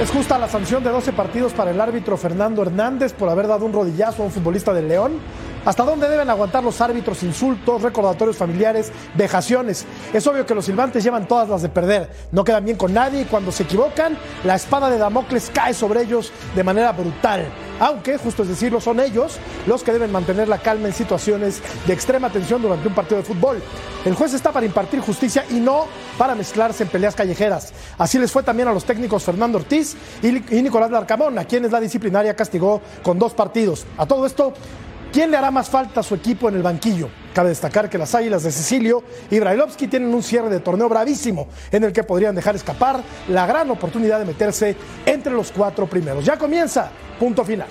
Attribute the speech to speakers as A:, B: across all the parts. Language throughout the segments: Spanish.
A: Es justa la sanción de 12 partidos para el árbitro Fernando Hernández por haber dado un rodillazo a un futbolista del León. ¿Hasta dónde deben aguantar los árbitros insultos, recordatorios familiares, vejaciones? Es obvio que los silbantes llevan todas las de perder, no quedan bien con nadie y cuando se equivocan, la espada de Damocles cae sobre ellos de manera brutal. Aunque, justo es decirlo, son ellos los que deben mantener la calma en situaciones de extrema tensión durante un partido de fútbol. El juez está para impartir justicia y no para mezclarse en peleas callejeras. Así les fue también a los técnicos Fernando Ortiz y Nicolás Larcamón, a quienes la disciplinaria castigó con dos partidos. A todo esto, ¿Quién le hará más falta a su equipo en el banquillo? Cabe destacar que las Águilas de Cecilio y Brailovsky tienen un cierre de torneo bravísimo en el que podrían dejar escapar la gran oportunidad de meterse entre los cuatro primeros. Ya comienza, punto final.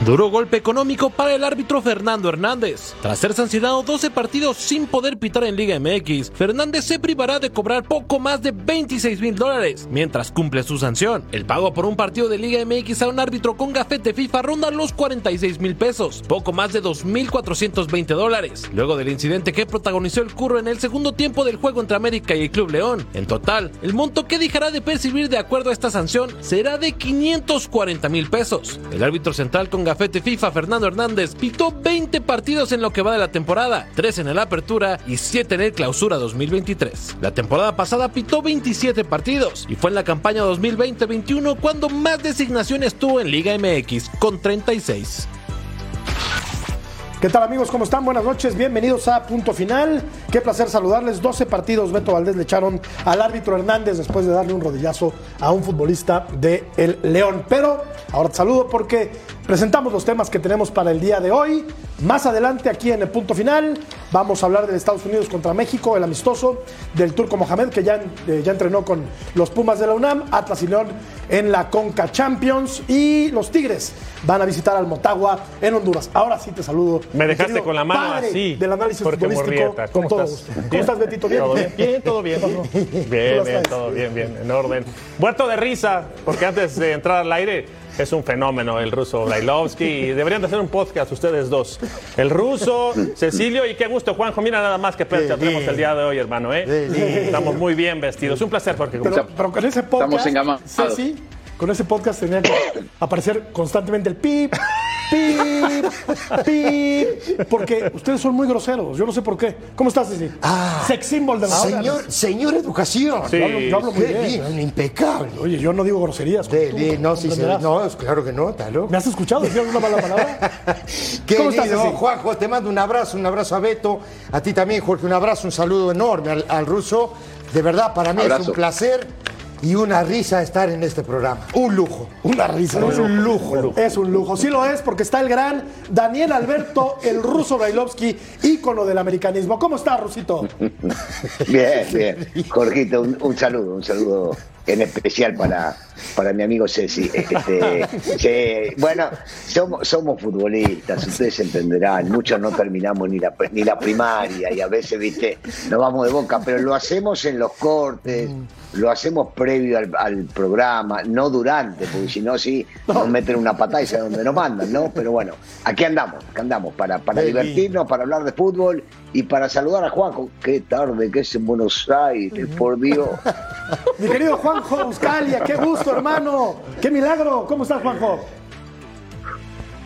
B: Duro golpe económico para el árbitro Fernando Hernández. Tras ser sancionado 12 partidos sin poder pitar en Liga MX, Fernández se privará de cobrar poco más de 26 mil dólares mientras cumple su sanción. El pago por un partido de Liga MX a un árbitro con gafete FIFA ronda los 46 mil pesos, poco más de 2.420 dólares, luego del incidente que protagonizó el curro en el segundo tiempo del juego entre América y el Club León. En total, el monto que dejará de percibir de acuerdo a esta sanción será de 540 mil pesos. El árbitro central con gafete FIFA Fernando Hernández pitó 20 partidos en lo que va de la temporada, 3 en el Apertura y 7 en el Clausura 2023. La temporada pasada pitó 27 partidos y fue en la campaña 2020-21 cuando más designaciones tuvo en Liga MX con 36.
A: ¿Qué tal amigos? ¿Cómo están? Buenas noches, bienvenidos a Punto Final. Qué placer saludarles. 12 partidos Beto Valdés le echaron al árbitro Hernández después de darle un rodillazo a un futbolista de El León. Pero ahora te saludo porque presentamos los temas que tenemos para el día de hoy. Más adelante aquí en el Punto Final vamos a hablar de Estados Unidos contra México, el amistoso del Turco Mohamed que ya, eh, ya entrenó con los Pumas de la UNAM, Atlas y León en la Conca Champions y los Tigres van a visitar al Motagua en Honduras. Ahora sí te saludo.
C: Me dejaste con la mano así.
A: Del análisis futbolístico con todo gusto. ¿Cómo estás, Betito? ¿Bien?
C: ¿Todo bien? Bien, todo bien. Bien, bien, todo bien, bien, en orden. Muerto de risa, porque antes de entrar al aire es un fenómeno el ruso Brailovsky y deberían de hacer un podcast ustedes dos. El ruso, Cecilio y qué gusto, Juanjo. Mira nada más que percha tenemos el día de hoy, hermano. ¿eh? Estamos muy bien vestidos. Un placer, porque
A: pero, pero con ese podcast, Ceci, con ese podcast tenía que aparecer constantemente el pip, pip, pip, porque ustedes son muy groseros, yo no sé por qué. ¿Cómo estás, Ceci?
D: Ah,
A: Sex symbol de la
D: señor,
A: hora.
D: señor educación.
C: Sí.
A: Yo hablo, yo hablo muy bien.
D: bien, impecable.
A: Oye, yo no digo groserías.
D: De-
A: tú,
D: de- no, sí, sí, no, es claro que no, está loco.
A: ¿Me has escuchado decir alguna mala palabra? ¿Cómo estás, Ceci?
D: Juanjo, te mando un abrazo, un abrazo a Beto, a ti también, Jorge, un abrazo, un saludo enorme al, al ruso. De verdad, para mí es un placer y una risa estar en este programa. Un lujo.
A: Una risa. Es un lujo. Es un lujo. Sí lo es porque está el gran Daniel Alberto, el ruso Brailovsky, ícono del americanismo. ¿Cómo está, Rusito?
E: Bien, bien. Jorgito, un, un saludo, un saludo en especial para, para mi amigo Ceci. Este, bueno, somos, somos futbolistas, ustedes entenderán, muchos no terminamos ni la, ni la primaria y a veces, viste, nos vamos de boca, pero lo hacemos en los cortes, lo hacemos previo al, al programa, no durante, porque si no, sí, nos meten una patada y saben dónde nos mandan, ¿no? Pero bueno, aquí andamos, aquí andamos, para, para divertirnos, para hablar de fútbol y para saludar a Juanjo. Qué tarde que es en Buenos Aires, por Dios.
A: Mi querido Juanjo Buscalia, qué gusto, hermano. Qué milagro. ¿Cómo estás, Juanjo?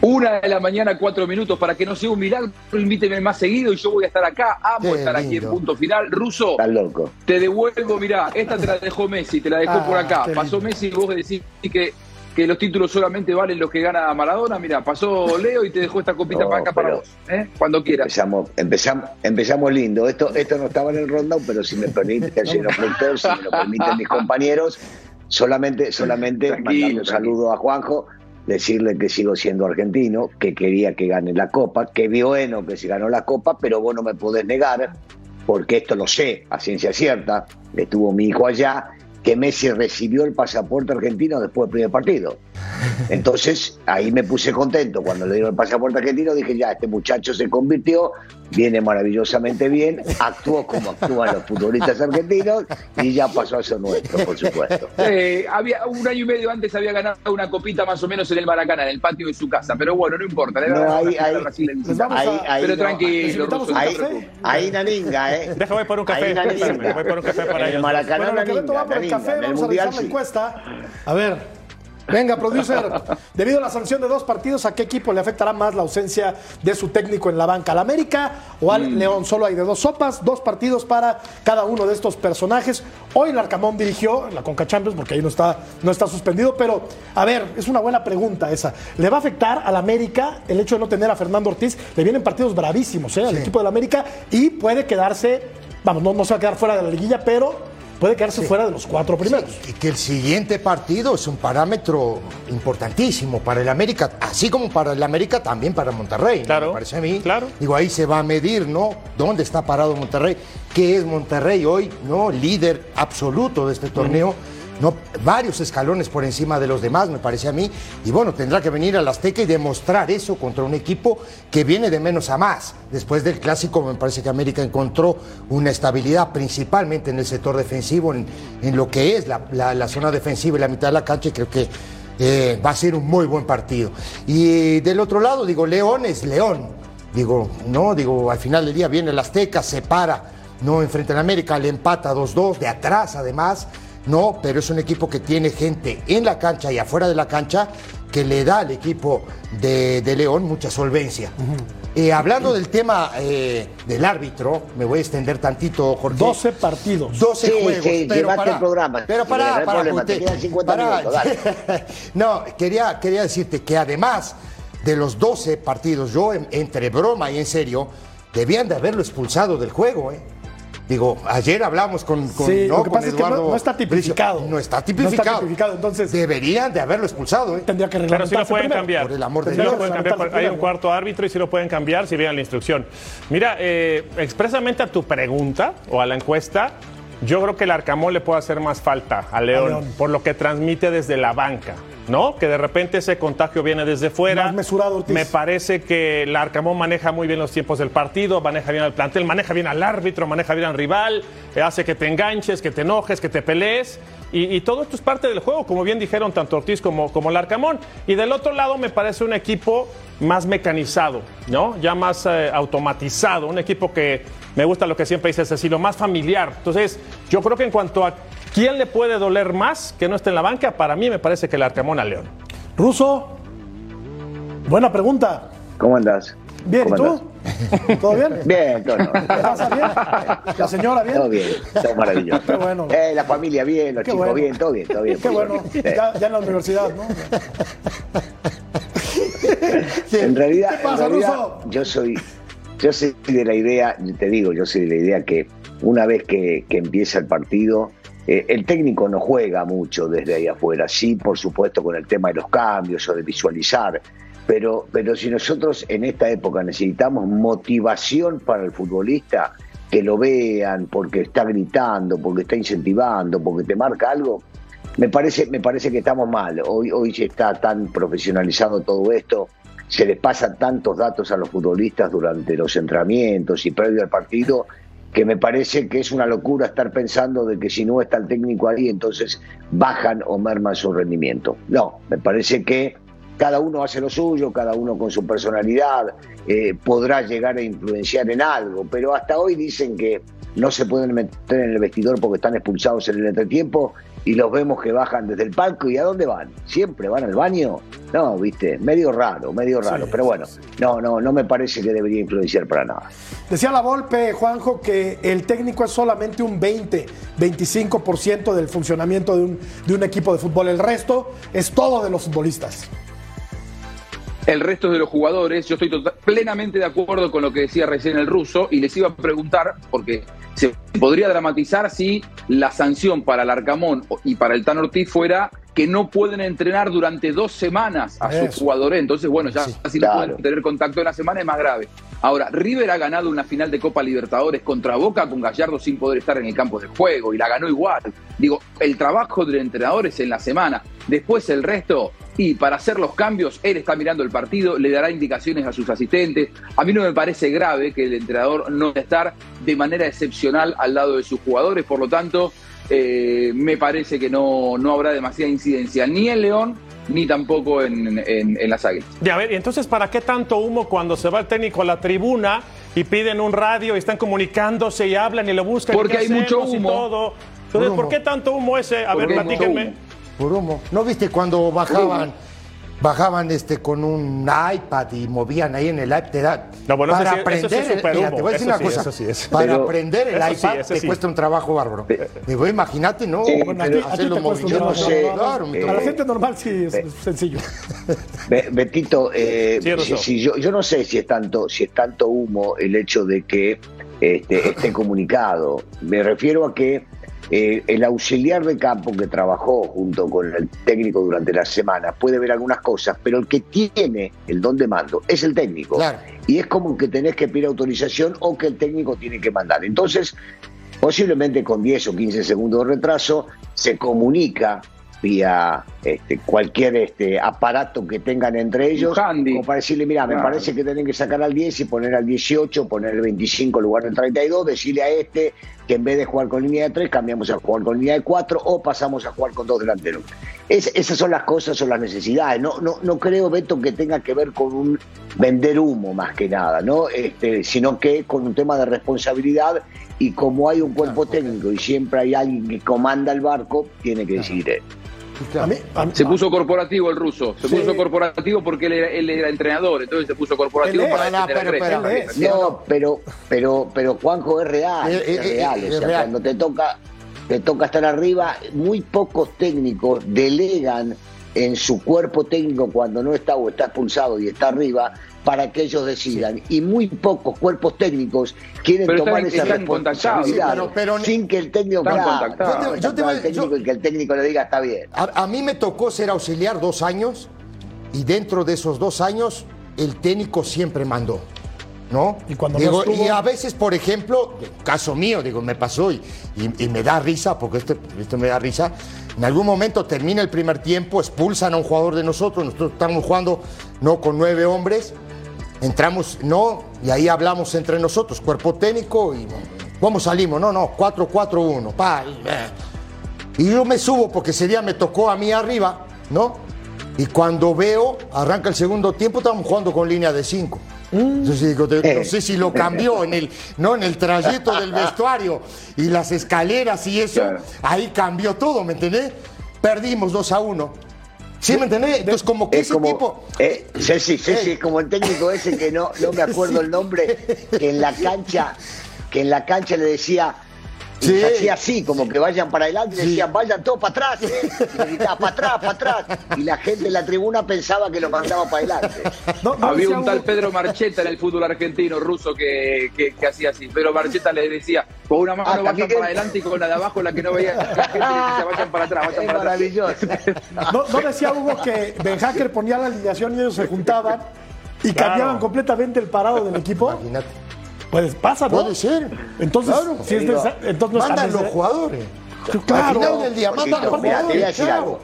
F: Una de la mañana, cuatro minutos, para que no sea un milagro, invíteme más seguido y yo voy a estar acá. Amo
D: Qué
F: estar aquí en punto final. Ruso,
E: Estás loco.
F: te devuelvo, mirá, esta te la dejó Messi, te la dejó
A: Ah,
F: por acá. Pasó
A: lindo.
F: Messi y vos decís que, que los títulos solamente valen los que gana Maradona. Mirá, pasó Leo y te dejó esta copita
E: No,
F: para acá para vos, ¿eh? cuando quieras.
E: Empezamos, empezamos, empezamos lindo. Esto, esto no estaba en el rundown, pero si me permite, señor productor, si me lo permiten mis compañeros, solamente, solamente mandarle un saludo a Juanjo. decirle que sigo siendo argentino, que quería que gane la Copa, que bueno que se ganó la Copa, pero vos no me podés negar, porque esto lo sé a ciencia cierta, estuvo mi hijo allá, que Messi recibió el pasaporte argentino después del primer partido. Entonces ahí me puse contento. Cuando le dieron el pasaporte argentino dije, ya, este muchacho se convirtió, viene maravillosamente bien, actuó como actúan los futbolistas argentinos y ya pasó a ser nuestro, por supuesto.
F: Eh, había, un año y medio antes había ganado una copita más o menos en el Maracaná, en el patio de su casa, pero bueno, no importa.
E: No, ahí, ahí,
F: ahí, ahí, pero tranquilo.
E: Ahí, ahí naninga, ¿eh?
C: Déjame por un café. Voy por un café para
A: ellos.
C: El
A: Maracaná, bueno, naninga, por el café, vamos a revisar la encuesta. A ver, Venga, producer. Debido a la sanción de dos partidos, ¿a qué equipo le afectará más la ausencia de su técnico en la banca? ¿Al América o al mm. León? Solo hay de dos sopas, dos partidos para cada uno de estos personajes. Hoy el Arcamón dirigió la Conca Champions porque ahí no está, no está suspendido, pero a ver, es una buena pregunta esa. ¿Le va a afectar al América el hecho de no tener a Fernando Ortiz? Le vienen partidos bravísimos ¿eh? al equipo del América y puede quedarse, vamos, no, no se va a quedar fuera de la liguilla, pero puede quedarse fuera de los cuatro primeros.
D: y que el siguiente partido es un parámetro importantísimo para el América, así como para el América, también para Monterrey.
C: Claro.
D: Me parece a mí.
C: Claro.
D: Digo, ahí se va a medir, ¿no? ¿Dónde está parado Monterrey? ¿Qué es Monterrey hoy, ¿no? Líder absoluto de este torneo no, varios escalones por encima de los demás, me parece a mí. Y bueno, tendrá que venir al Azteca y demostrar eso contra un equipo que viene de menos a más. Después del clásico, me parece que América encontró una estabilidad principalmente en el sector defensivo, en, lo que es la, zona defensiva y la mitad de la cancha, y creo que eh, va a ser un muy buen partido. Y del otro lado, digo, León es León. Digo, no, digo, al final del día viene el Azteca, se para, no enfrenta al América, le empata 2-2, de atrás además. No, pero es un equipo que tiene gente en la cancha y afuera de la cancha que le da al equipo de, León mucha solvencia. Eh, hablando del tema eh, del árbitro, me voy a extender tantito, Jorge.
A: 12 partidos.
D: 12 juegos.
E: pero para, el programa.
D: Pero para, para, no, quería, quería decirte que además de los 12 partidos, yo entre broma y en serio, debían de haberlo expulsado del juego, ¿eh? Digo, ayer hablamos con, con,
A: sí, lo que pasa es que no, está tipificado.
D: No está tipificado. No está
A: tipificado, entonces.
D: Deberían de haberlo expulsado, ¿eh?
A: Tendría que
C: Pero sí lo pueden cambiar.
D: Por el amor de
C: Dios. hay un cuarto árbitro y sí lo pueden cambiar si vienen la instrucción. Mira, eh, expresamente a tu pregunta o a la encuesta, yo creo que el Arcamón le puede hacer más falta a León, por lo que transmite desde la banca, ¿no? Que de repente ese contagio viene desde fuera.
A: Más mesurado,
C: Me parece que el Arcamón maneja muy bien los tiempos del partido, maneja bien al plantel, maneja bien al árbitro, maneja bien al rival, eh, hace que te enganches, que te enojes, que te pelees. Y, todo esto es parte del juego, como bien dijeron tanto Ortiz como, como Larcamón. Y del otro lado me parece un equipo más mecanizado, ¿no? Ya más eh, automatizado, un equipo que me gusta lo que siempre dice Cecilio, más familiar. Entonces, yo creo que en cuanto a quién le puede doler más que no esté en la banca, para mí me parece que el Arcamón a León.
A: Ruso, buena pregunta.
E: ¿Cómo andas?
A: Bien, ¿y tú? ¿Todo bien?
E: Bien, todo
A: bien? ¿La señora bien?
E: Todo bien, todo maravilloso.
A: Qué bueno.
E: Eh, la familia bien, los chicos bien, todo bien, todo bien.
A: Qué bueno, ya, en la universidad, ¿no?
E: en realidad,
A: ¿Qué pasa,
E: en realidad yo soy, yo soy de la idea, te digo, yo soy de la idea que una vez que, que empieza el partido, eh, el técnico no juega mucho desde ahí afuera, sí, por supuesto, con el tema de los cambios o de visualizar, pero, pero si nosotros en esta época necesitamos motivación para el futbolista, que lo vean porque está gritando, porque está incentivando, porque te marca algo, me parece, me parece que estamos mal. Hoy, hoy se está tan profesionalizado todo esto, se les pasan tantos datos a los futbolistas durante los entrenamientos y previo al partido, que me parece que es una locura estar pensando de que si no está el técnico ahí, entonces bajan o merman su rendimiento. No, me parece que cada uno hace lo suyo, cada uno con su personalidad, eh, podrá llegar a influenciar en algo, pero hasta hoy dicen que no se pueden meter en el vestidor porque están expulsados en el entretiempo y los vemos que bajan desde el palco y ¿a dónde van? ¿Siempre van al baño? No, viste, medio raro, medio raro, pero bueno, no, no, no me parece que debería influenciar para nada.
A: Decía la Volpe, Juanjo, que el técnico es solamente un 20, 25% del funcionamiento de un, de un equipo de fútbol, el resto es todo de los futbolistas
F: el resto de los jugadores. Yo estoy plenamente de acuerdo con lo que decía recién el ruso y les iba a preguntar, porque se podría dramatizar si la sanción para el Arcamón y para el Tan Ortiz fuera que no pueden entrenar durante dos semanas a sus jugadores. Entonces, bueno, ya si no pueden tener contacto en la semana es más grave. Ahora, River ha ganado una final de Copa Libertadores contra Boca con Gallardo sin poder estar en el campo de juego y la ganó igual. Digo, el trabajo del entrenador es en la semana. Después el resto, y para hacer los cambios, él está mirando el partido, le dará indicaciones a sus asistentes. A mí no me parece grave que el entrenador no estar de manera excepcional al lado de sus jugadores, por lo tanto, eh, me parece que no, no habrá demasiada incidencia ni en León ni tampoco en, en, las águilas.
C: Ya, a ver, entonces, ¿para qué tanto humo cuando se va el técnico a la tribuna y piden un radio y están comunicándose y hablan y lo buscan?
F: Porque hay mucho humo.
C: todo? Entonces, ¿por qué tanto humo ese? A ver, platíquenme.
D: Por humo. ¿No viste cuando bajaban? bajaban este con un iPad y movían ahí en el iPad. para aprender, te voy a decir una cosa. para aprender el iPad te cuesta un trabajo bárbaro. Digo, imagínate, ¿no?
A: hacer los movimientos. Para la gente normal sí es sencillo.
E: Betito, eh, si, yo, yo no sé si es tanto, si es tanto humo el hecho de que este, esté comunicado. Me refiero a que eh, el auxiliar de campo que trabajó junto con el técnico durante la semana puede ver algunas cosas, pero el que tiene el don de mando es el técnico. Y es como que tenés que pedir autorización o que el técnico tiene que mandar. Entonces, posiblemente con 10 o 15 segundos de retraso, se comunica vía este, cualquier este, aparato que tengan entre ellos, como para decirle, mira, me parece que tienen que sacar al 10 y poner al 18, poner el 25 en lugar del 32, decirle a este que en vez de jugar con línea de 3, cambiamos a jugar con línea de 4 o pasamos a jugar con dos delanteros. esas son las cosas, son las necesidades. No, no, no creo, Beto, que tenga que ver con un vender humo más que nada, ¿no? Este, sino que con un tema de responsabilidad y como hay un cuerpo técnico y siempre hay alguien que comanda el barco, tiene que decidir él
F: se puso corporativo el ruso, se puso corporativo porque él era, entrenador, entonces se puso corporativo para no,
E: pero, no, pero, pero, pero Juanjo es real, es, real, o sea, cuando te toca, te toca estar arriba, muy pocos técnicos delegan en su cuerpo técnico cuando no está o está expulsado y está arriba para que ellos decidan. Y muy pocos cuerpos técnicos quieren tomar esa responsabilidad sin que el técnico, yo que el técnico le diga está bien.
D: A, mí me tocó ser auxiliar dos años y dentro de esos dos años el técnico siempre mandó. ¿no? Y, cuando y a veces, por ejemplo, caso mío, digo, me pasó y, y, me da risa, porque esto, esto me da risa. En algún momento termina el primer tiempo, expulsan a un jugador de nosotros, nosotros estamos jugando no con nueve hombres, entramos, no, y ahí hablamos entre nosotros, cuerpo técnico, y ¿cómo salimos? No, no, 4-4-1, pa. Y yo me subo porque ese día me tocó a mí arriba, ¿no? Y cuando veo, arranca el segundo tiempo, estamos jugando con línea de 5. Entonces digo, no sé si lo cambió en el, no, en el trayecto del vestuario y las escaleras y eso, ahí cambió todo, ¿me entendés? Perdimos 2 a 1. ¿Sí me entendés? Entonces, como que ese tipo.
E: Eh, sí, sí, sí, sí, como el técnico ese que no, no me acuerdo el nombre, que en la cancha, que en la cancha le decía y hacía así, como que vayan para adelante y decían, vayan todos para atrás. Y gritaba, para atrás, para atrás. Y la gente en la tribuna pensaba que lo mandaba para adelante.
F: Había un tal Pedro Marcheta en el fútbol argentino, ruso, que, que, hacía así. Pedro Marcheta le decía, con una mano ah, vayan para adelante y con la de abajo la que no veía. La gente le decía, vayan para atrás, vayan para
A: maravilloso. atrás. ¿No, ¿No decía Hugo que Ben Hacker ponía la alineación y ellos se juntaban y cambiaban completamente el parado del equipo? Imagínate. Pues pasa, ¿no?
D: Puede ser.
A: Entonces, si es de, entonces
D: mandan los jugadores.
A: Claro. Al
D: final del día,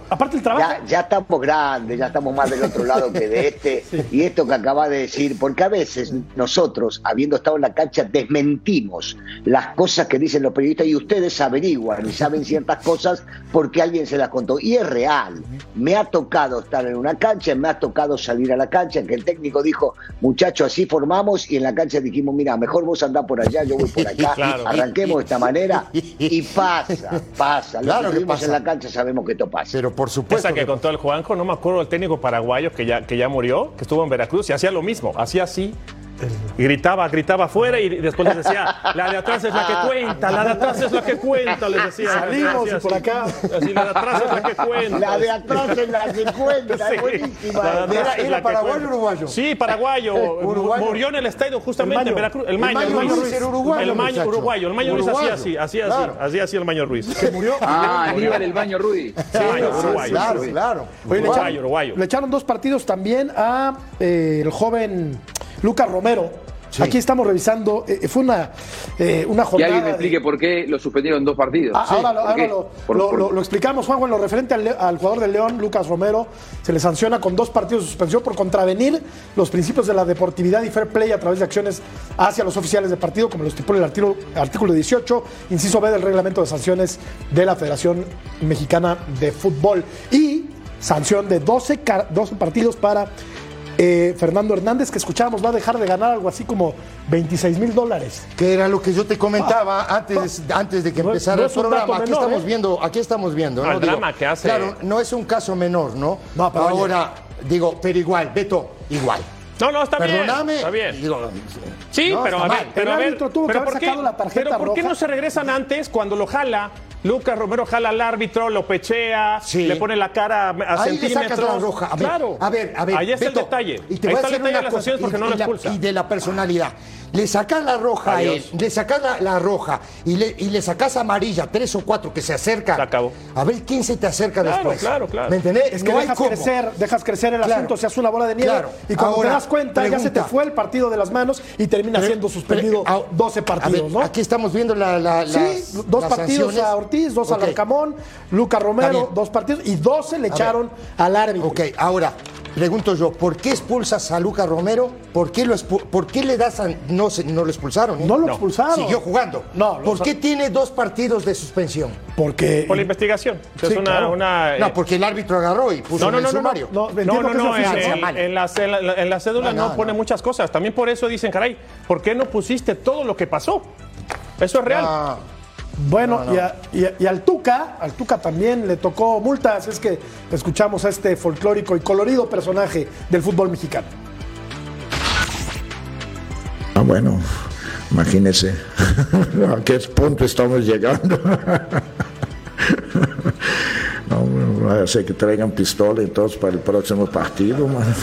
E: Aparte el trabajo. Ya, estamos grandes, ya estamos más del otro lado que de este. Y esto que acaba de decir, porque a veces nosotros, habiendo estado en la cancha, desmentimos las cosas que dicen los periodistas y ustedes averiguan y saben ciertas cosas porque alguien se las contó. Y es real. Me ha tocado estar en una cancha, me ha tocado salir a la cancha, que el técnico dijo, muchachos, así formamos, y en la cancha dijimos, mira, mejor vos andás por allá, yo voy por acá, arranquemos de esta manera, y pasa pasa. Claro que, pasa. en la cancha sabemos que esto pasa.
C: Pero por supuesto. Esa que, contó el Juanjo, no me acuerdo el técnico paraguayo que ya, que ya murió, que estuvo en Veracruz y hacía lo mismo. Hacía así Y gritaba, gritaba afuera y después les decía, la de atrás es la que cuenta, la de atrás es la que cuenta, les decía.
A: Salimos por acá.
C: Así, la de atrás es la que cuenta.
D: La de atrás es la que cuenta,
C: Sí.
D: es buenísima.
C: La de atrás
D: ¿Era,
C: es
D: era paraguayo o uruguayo?
C: Sí, paraguayo.
D: Uruguayo.
C: Murió en el estadio justamente
A: El
C: en
A: Maño.
C: Veracruz. El
D: El
C: Maño,
D: Maño Ruiz era uruguayo,
C: El Maño
D: muchacho.
C: uruguayo. El Maño Ruiz hacía
D: Uruguayo.
C: así, así, hacía así el Maño Ruiz.
A: Se murió.
F: Ah, Aníbal el baño Rudy.
C: Sí, uruguayo.
D: Claro,
C: sí.
D: claro.
C: Uruguayo.
A: le echaron dos partidos también a eh, el joven Lucas Romero. Aquí estamos revisando. eh, fue una, eh, una jornada.
F: alguien me
A: de-
F: explique por qué lo suspendieron dos partidos.
A: Ah, ahora lo,
F: ¿Por
A: ahora lo-
F: Por-
A: lo-
F: por-
A: lo- lo explicamos, Juanjo, en lo referente al, jugador del León, Lucas Romero, se le sanciona con dos partidos de suspensión por contravenir los principios de la deportividad y fair play a través de acciones hacia los oficiales de partido, como lo estipula el artículo, artículo 18, inciso B del reglamento de sanciones de la Federación Mexicana de Fútbol. Y sanción de 12, car- 12 partidos para eh, Fernando Hernández, que escuchábamos va a dejar de ganar algo así como 26 mil dólares.
D: Que era lo que yo te comentaba antes, antes de que
A: No
D: empezara
A: no
D: el programa. Aquí
A: menor,
D: estamos
A: ¿eh?
D: viendo, aquí estamos viendo.
C: El drama que hace-
D: Claro, no es un caso menor, ¿no?
A: No, pero oye.
D: Ahora, digo, pero igual, Beto, igual.
C: No, no, está bien.
D: Perdóname.
C: Está bien.
D: Digo,
C: Sí,
D: No,
C: pero
D: está
C: a ver, pero
A: El
C: a ver,
A: árbitro tuvo que
C: pero
A: haber
C: ¿por qué,
A: sacado la tarjeta
C: pero ¿por qué no se regresan antes cuando lo jala? Lucas Romero jala al árbitro, lo pechea,
D: Sí.
C: le pone la cara a, a
D: Ahí le
C: centímetros.
D: sacas la roja. A ver,
C: claro.
D: a ver, a ver.
C: Ahí está
D: Beto,
C: el detalle.
D: Y te
C: Ahí
D: voy
C: está
D: a
C: el
D: decir
C: detalle
D: una
C: de las porque
D: y,
C: no
D: y la-
C: expulsa.
D: y de la personalidad. Le sacas la roja
C: Adiós.
D: a él, le sacas la, la roja y le, y le sacas amarilla, tres o cuatro que se acercan.
C: Se acabó.
D: A ver quién se te acerca
C: Claro,
D: después.
C: claro, claro.
D: ¿Me entendés?
A: Es que
D: No hay
A: dejas
D: cómo.
A: crecer, dejas crecer el
D: Claro.
A: asunto, se hace una bola de nieve
D: Claro.
A: y cuando
D: Ahora,
A: te das cuenta ya se te fue el partido de las manos y termina
D: Pero-
A: siendo suspendido
D: pero, ah,
A: 12
D: a
A: partidos,
D: ver,
A: ¿no?
D: Aquí estamos viendo la, la-
A: Sí,
D: las-
A: dos
D: las
A: partidos
D: sanciones.
A: a Ortiz, dos
D: Ok.
A: al Arcamón, Luca Romero, dos partidos y 12 le echaron al árbitro.
D: Ok, ahora, pregunto yo, ¿por qué expulsas a Lucas Romero? ¿Por qué, lo expu- ¿por qué le das a... No, se- no lo expulsaron? ¿eh?
A: No lo expulsaron.
D: Siguió jugando.
A: No,
D: ¿Por qué tiene dos partidos de suspensión?
A: Porque
C: Por la investigación. es
D: Sí,
C: una,
D: claro.
C: una, eh,
D: No, porque el árbitro agarró y puso
C: No, no,
D: en el
C: no, no,
D: sumario.
A: no,
C: No, no,
A: es
C: no, en, en- en la, en la- en la cédula
D: No,
C: no,
D: no,
C: pone
D: no.
C: muchas cosas. También por eso dicen, caray, ¿por qué no pusiste todo lo que pasó? Eso es real.
A: Bueno, Y, a- y a- y al Tuca, al Tuca también le tocó multas. Es que escuchamos a este folclórico y colorido personaje del fútbol mexicano.
G: Ah, bueno, imagínese a qué punto estamos llegando. No, ser que traigan pistola entonces para el próximo partido, man.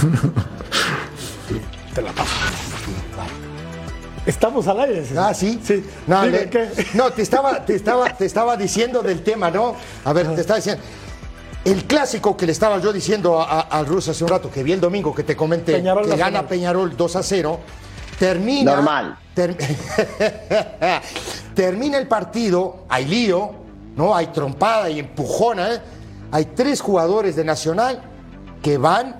A: Estamos al aire. César.
D: Ah, sí.
A: Sí.
D: No,
A: Dime,
D: le-
A: ¿qué?
D: no, te estaba, te estaba, te estaba diciendo del tema, ¿no? A ver, te estaba diciendo. El clásico que le estaba yo diciendo al ruso hace un rato, que vi el domingo, que te comenté,
A: Peñarol
D: que
A: Nacional.
D: gana Peñarol 2 a 0, termina.
E: Normal.
D: ter- termina el partido, hay lío, ¿no? Hay trompada y empujona, ¿eh? Hay tres jugadores de Nacional que van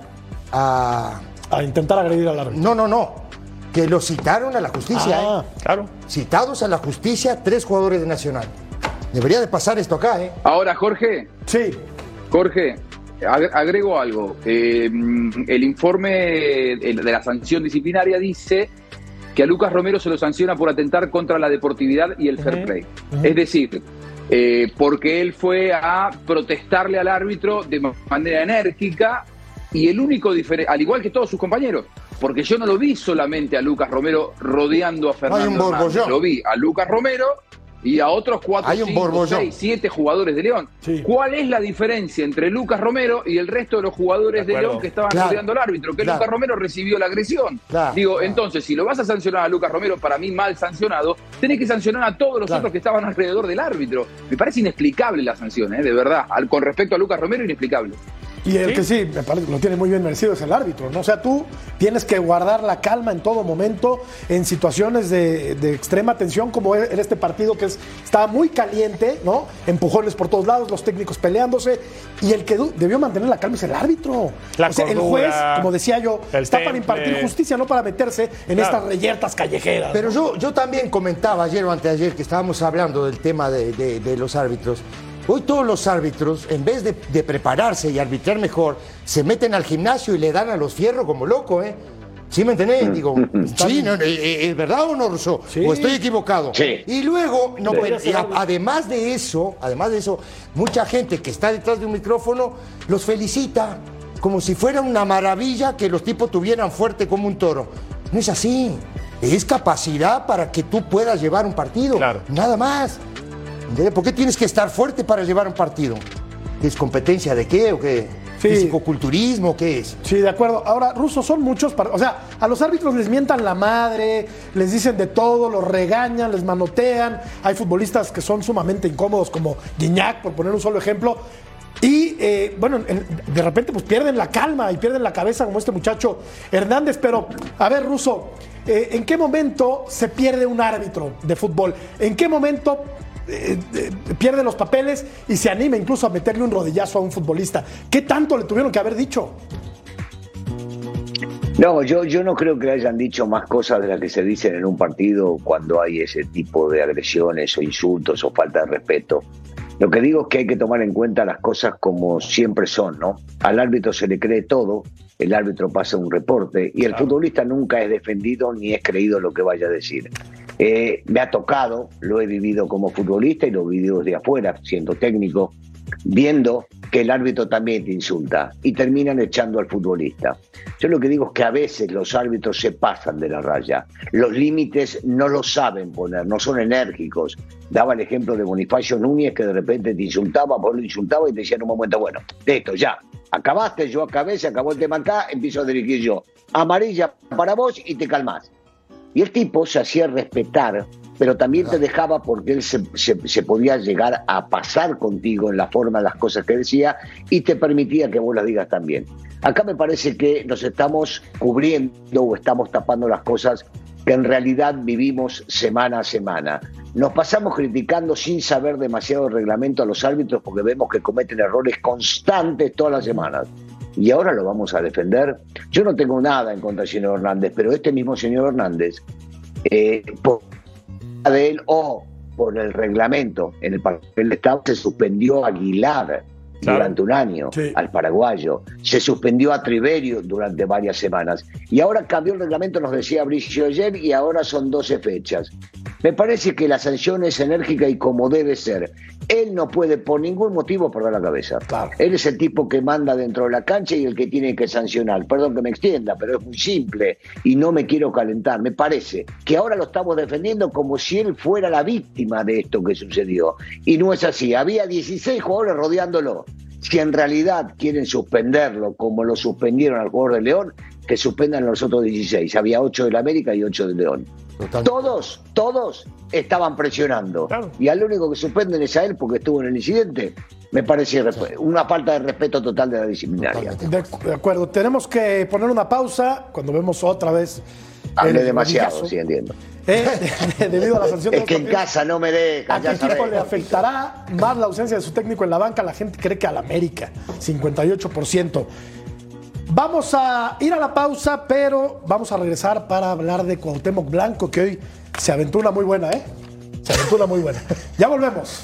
D: a.
A: A intentar agredir al árbitro.
D: No, no, no. Que lo citaron a la justicia,
A: Ah.
D: ¿eh?
C: Claro.
D: Citados a la justicia, tres jugadores de Nacional. Debería de pasar esto acá, ¿eh?
F: Ahora, Jorge,
A: Sí.
F: Jorge, ag- agrego algo. Eh, el informe de la sanción disciplinaria dice que a Lucas Romero se lo sanciona por atentar contra la deportividad y el fair play. Es decir, eh, porque él fue a protestarle al árbitro de ma- manera enérgica y el único diferente, al igual que todos sus compañeros, porque yo no lo vi solamente a Lucas Romero rodeando a Fernando
D: un
F: Hernández,
D: borbollón.
F: lo vi a Lucas Romero y a otros cuatro,
D: Hay un
F: cinco,
D: borbollón.
F: seis, siete jugadores de León.
A: Sí.
F: ¿Cuál es la diferencia entre Lucas Romero y el resto de los jugadores
C: De.
F: León que estaban
D: Claro.
F: rodeando al árbitro? Que
D: Claro.
F: Lucas Romero recibió la agresión.
D: Claro.
F: Digo,
D: Claro.
F: entonces, si lo vas a sancionar a Lucas Romero, para mí mal sancionado, tenés que sancionar a todos los
D: Claro.
F: otros que estaban alrededor del árbitro. Me parece inexplicable la sanción, ¿eh? de verdad. Al- con respecto a Lucas Romero, inexplicable.
A: Y el
C: Sí.
A: que sí, me parece que lo tiene muy bien merecido es el árbitro, ¿no? O sea, tú tienes que guardar la calma en todo momento en situaciones de, de extrema tensión, como en este partido que es, estaba muy caliente, ¿no? Empujones por todos lados, los técnicos peleándose, y el que debió mantener la calma es el árbitro.
C: La
A: o sea, el juez, como decía yo, está para impartir justicia, no para meterse en
C: Claro.
A: estas reyertas callejeras.
D: Pero
A: ¿no?
D: yo, yo también comentaba ayer o anteayer que estábamos hablando del tema de, de- de los árbitros. Hoy todos los árbitros, en vez de, de prepararse y arbitrar mejor, se meten al gimnasio y le dan a los fierros como loco, ¿eh? ¿Sí me entendés? Digo, sí, no, no, eh, ¿es verdad o no, Russo?
A: Sí.
D: ¿O estoy equivocado?
E: Sí.
D: Y luego, no, pero, y a- además de eso, además de eso, mucha gente que está detrás de un micrófono los felicita como si fuera una maravilla que los tipos tuvieran fuerte como un toro. No es así. es capacidad para que tú puedas llevar un partido.
C: Claro.
D: Nada más. ¿Por qué tienes que estar fuerte para llevar un partido? ¿Es competencia de qué o qué?
A: Sí.
D: ¿Fisicoculturismo? ¿Qué es?
A: Sí, de acuerdo. Ahora, rusos son muchos. Para, o sea, a los árbitros les mientan la madre, les dicen de todo, los regañan, les manotean. Hay futbolistas que son sumamente incómodos, como Guiñac, por poner un solo ejemplo. Y eh, bueno, de repente pues pierden la calma y pierden la cabeza como este muchacho Hernández. Pero, a ver, Ruso, eh, ¿en qué momento se pierde un árbitro de fútbol? ¿En qué momento eh, pierde los papeles y se anima incluso a meterle un rodillazo a un futbolista? ¿Qué tanto le tuvieron que haber dicho?
E: No, yo, yo no creo que hayan dicho más cosas de las que se dicen en un partido cuando hay ese tipo de agresiones o insultos o falta de respeto. Lo que digo es que hay que tomar en cuenta las cosas como siempre son, ¿no? Al árbitro se le cree todo, el árbitro pasa un reporte y el futbolista nunca es defendido ni es creído lo que vaya a decir. Eh, me ha tocado, lo he vivido como futbolista y lo he vivido afuera, siendo técnico, viendo que el árbitro también te insulta y terminan echando al futbolista. Yo lo que digo es que a veces los árbitros se pasan de la raya. Los límites no los saben poner, no son enérgicos. Daba el ejemplo de Bonifacio Núñez que de repente te insultaba, vos lo insultaba y te decía en un momento, bueno, esto ya, acabaste, yo acabé, se acabó el tema acá, empiezo a dirigir yo. Amarilla para vos y te calmás. Y el tipo se hacía respetar pero también te dejaba porque él se, podía llegar a pasar contigo en la forma de las cosas que decía y te permitía que vos las digas también. Acá me parece que nos estamos cubriendo o estamos tapando las cosas que en realidad vivimos semana a semana. Nos pasamos criticando sin saber demasiado el reglamento a los árbitros porque vemos que cometen errores constantes todas las semanas. Y ahora lo vamos a defender. Yo no tengo nada en contra del señor Hernández, pero este mismo señor Hernández, eh, de él o por el reglamento en el papel de Estado se suspendió a Aguilar durante un año al paraguayo, se suspendió a Triverio durante varias semanas y ahora cambió el reglamento, nos decía Bricio ayer, y ahora son 12 fechas. Me parece que la sanción es enérgica y como debe ser. Él no puede por ningún motivo perder la cabeza. Él es el tipo que manda dentro de la cancha y el que tiene que sancionar. Perdón que me extienda, pero es muy simple y no me quiero calentar. Me parece que ahora lo estamos defendiendo como si él fuera la víctima de esto que sucedió. Y no es así. Había 16 jugadores rodeándolo. Si en realidad quieren suspenderlo como lo suspendieron al jugador de León, que suspendan los otros 16. Había 8 del América y 8 del León. Todos, todos estaban presionando. Y al único que suspenden es a él porque estuvo en el incidente. Me parece una falta de respeto total de la disciplinaria.
A: De, acuerdo, tenemos que poner una pausa cuando vemos otra vez.
E: Hablé demasiado, sí, entiendo.
A: Eh, debido a la sanción
E: Es que en casa no me deja.
A: ¿A qué equipo le afectará más la ausencia de su técnico en la banca? La gente cree que al América, 58%. Vamos a ir a la pausa, pero vamos a regresar para hablar de Cuauhtémoc Blanco, que hoy se aventura muy buena, ¿eh? Se aventura muy buena. Ya volvemos.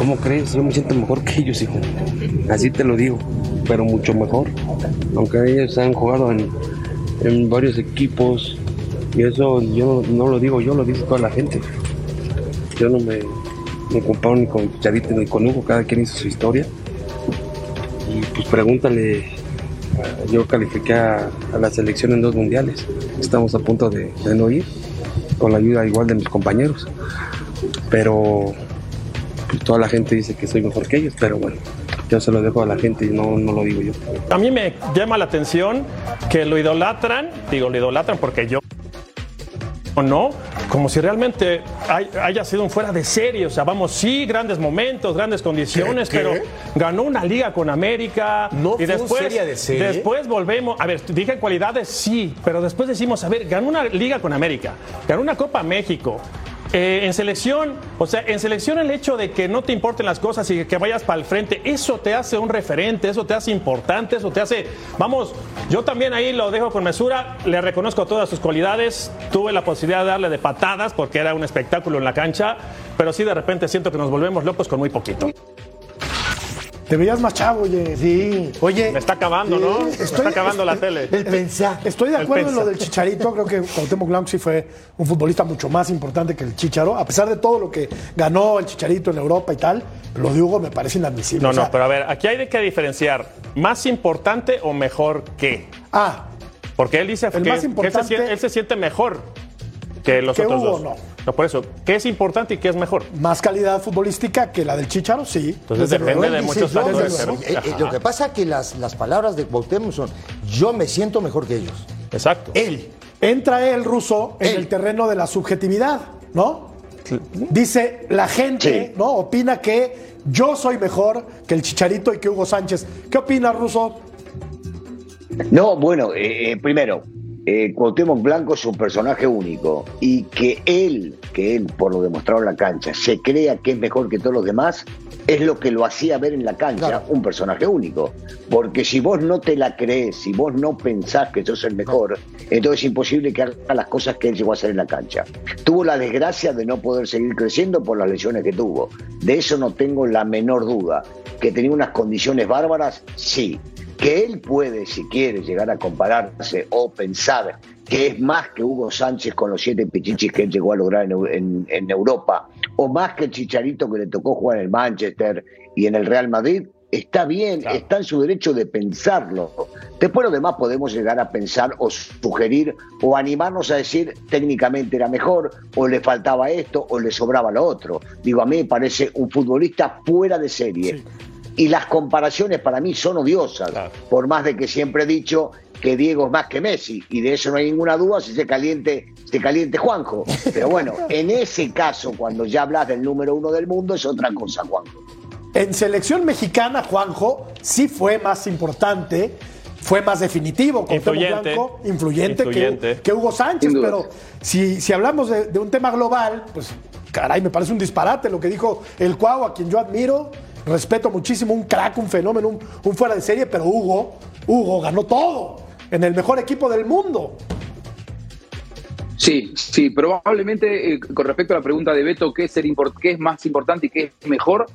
H: ¿Cómo crees? Yo me siento mejor que ellos, hijo. Así te lo digo, pero mucho mejor. Aunque ellos han jugado en, varios equipos, y eso yo no lo digo yo, lo dice toda la gente. Yo no me, me comparo ni con Chavito ni con Hugo, cada quien hizo su historia. Y pues pregúntale, yo califiqué a, la selección en dos mundiales. Estamos a punto de, de no ir, con la ayuda igual de mis compañeros. Pero pues, toda la gente dice que soy mejor que ellos, pero bueno, yo se lo dejo a la gente y no, no lo digo yo.
C: A mí me llama la atención que lo idolatran, digo, lo idolatran porque yo o no, como si realmente haya sido un fuera de serie. O sea, vamos, sí, grandes momentos, grandes condiciones, pero ganó una liga con América.
I: No
C: y
I: fue
C: después,
I: serie de serie.
C: Después volvemos. A ver, dije cualidades, sí, pero después decimos, a ver, ganó una liga con América, ganó una Copa México. Eh, en selección, o sea, en selección el hecho de que no te importen las cosas y que vayas para el frente, eso te hace un referente, eso te hace importante, eso te hace, vamos, yo también ahí lo dejo con mesura, le reconozco todas sus cualidades, tuve la posibilidad de darle de patadas porque era un espectáculo en la cancha, pero sí de repente siento que nos volvemos locos con muy poquito.
A: Te veías más chavo, oye.
D: Sí. Oye.
C: Me está acabando, ¿no? Me está acabando la tele.
D: El pensar.
A: Estoy de acuerdo en lo del Chicharito. Creo que Cuauhtémoc Blanco sí fue un futbolista mucho más importante que el Chicharo. A pesar de todo lo que ganó el Chicharito en Europa y tal, lo de Hugo me parece inadmisible.
C: No, no, pero a ver, aquí hay de que diferenciar. ¿Más importante o mejor que?
A: Ah.
C: Porque él dice
A: el
C: que,
A: más importante,
C: él, se siente, él, se siente, mejor que los
A: que
C: otros dos.
A: no.
C: No, por eso, ¿qué es importante y qué es mejor?
A: Más calidad futbolística que la del Chicharo, sí.
C: Entonces depende
D: Él
C: de muchos factores. pero-.
D: Eh, eh, lo que pasa es que las, las palabras de Cuauhtémoc son yo me siento mejor que ellos.
C: Exacto.
D: Él.
A: Entra el ruso en
D: Él.
A: el terreno de la subjetividad, ¿no? Dice, la gente,
E: Sí.
A: ¿no? Opina que yo soy mejor que el Chicharito y que Hugo Sánchez. ¿Qué opina, Ruso?
E: No, bueno, eh, primero, eh, Cuauhtémoc Blanco es un personaje único y que él, que él, por lo demostrado en la cancha, se crea que es mejor que todos los demás, es lo que lo hacía ver en la cancha
D: Claro.
E: un personaje único. Porque si vos no te la crees, si vos no pensás que sos el mejor, entonces es imposible que haga las cosas que él llegó a hacer en la cancha. Tuvo la desgracia de no poder seguir creciendo por las lesiones que tuvo. De eso no tengo la menor duda. Que tenía unas condiciones bárbaras, sí. Que él puede, si quiere, llegar a compararse o pensar que es más que Hugo Sánchez con los siete pichichis que él llegó a lograr en, Eu- en- en Europa, o más que el Chicharito que le tocó jugar en el Manchester y en el Real Madrid, está bien, está en su derecho de pensarlo. Después lo demás podemos llegar a pensar o sugerir o animarnos a decir técnicamente era mejor, o le faltaba esto, o le sobraba lo otro. Digo, a mí me parece un futbolista fuera de serie. Y las comparaciones para mí son odiosas,
C: Claro.
E: por más de que siempre he dicho que Diego es más que Messi, y de eso no hay ninguna duda si se caliente, se caliente Juanjo. Pero bueno, en ese caso, cuando ya hablas del número uno del mundo, es otra cosa, Juanjo.
A: En selección mexicana, Juanjo sí fue más importante, fue más definitivo, Cuauhtémoc
C: Influyente.
A: Blanco, influyente,
C: Influyente.
A: Que, que Hugo Sánchez. Pero si, si hablamos de, de un tema global, pues caray, me parece un disparate lo que dijo el Cuau, a quien yo admiro, respeto muchísimo, un crack, un fenómeno, un, un fuera de serie, pero Hugo, Hugo ganó todo en el mejor equipo del mundo.
F: Sí, sí, probablemente eh, con respecto a la pregunta de Beto, ¿qué es, qué es más importante y qué es mejor?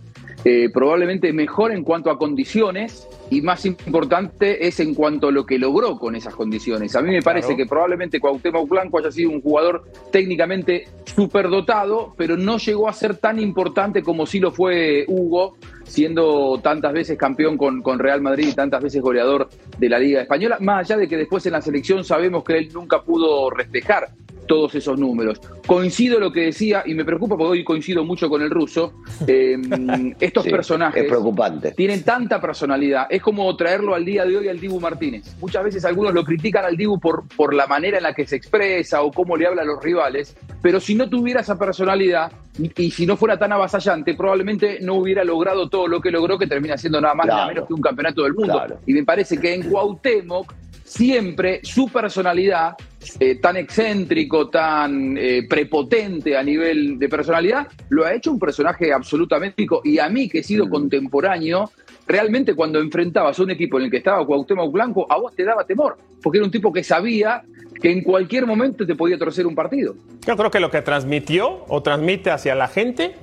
F: Eh, probablemente mejor en cuanto a condiciones y más importante es en cuanto a lo que logró con esas condiciones. A mí me parece
C: Claro.
F: que probablemente Cuauhtémoc Blanco haya sido un jugador técnicamente superdotado, pero no llegó a ser tan importante como sí lo fue Hugo, siendo tantas veces campeón con, con Real Madrid y tantas veces goleador de la Liga Española, más allá de que después en la selección sabemos que él nunca pudo reflejar todos esos números. Coincido lo que decía, y me preocupa porque hoy coincido mucho con el ruso, eh, estos
E: Sí,
F: personajes
E: Es preocupante.
F: tienen tanta personalidad. Es como traerlo al día de hoy al Dibu Martínez. Muchas veces algunos lo critican al Dibu por, por la manera en la que se expresa o cómo le habla a los rivales, pero si no tuviera esa personalidad y, si no fuera tan avasallante, probablemente no hubiera logrado todo lo que logró, que termina siendo nada más ni nada
E: Claro.
F: menos que un campeonato del mundo.
E: Claro.
F: Y me parece que en Cuauhtémoc siempre su personalidad, eh, tan excéntrico, tan eh, prepotente a nivel de personalidad, lo ha hecho un personaje absolutamente único. Y a mí, que he sido contemporáneo, realmente cuando enfrentabas a un equipo en el que estaba Cuauhtémoc Blanco, a vos te daba temor, porque era un tipo que sabía que en cualquier momento te podía torcer un partido.
C: Yo creo que lo que transmitió o transmite hacia la gente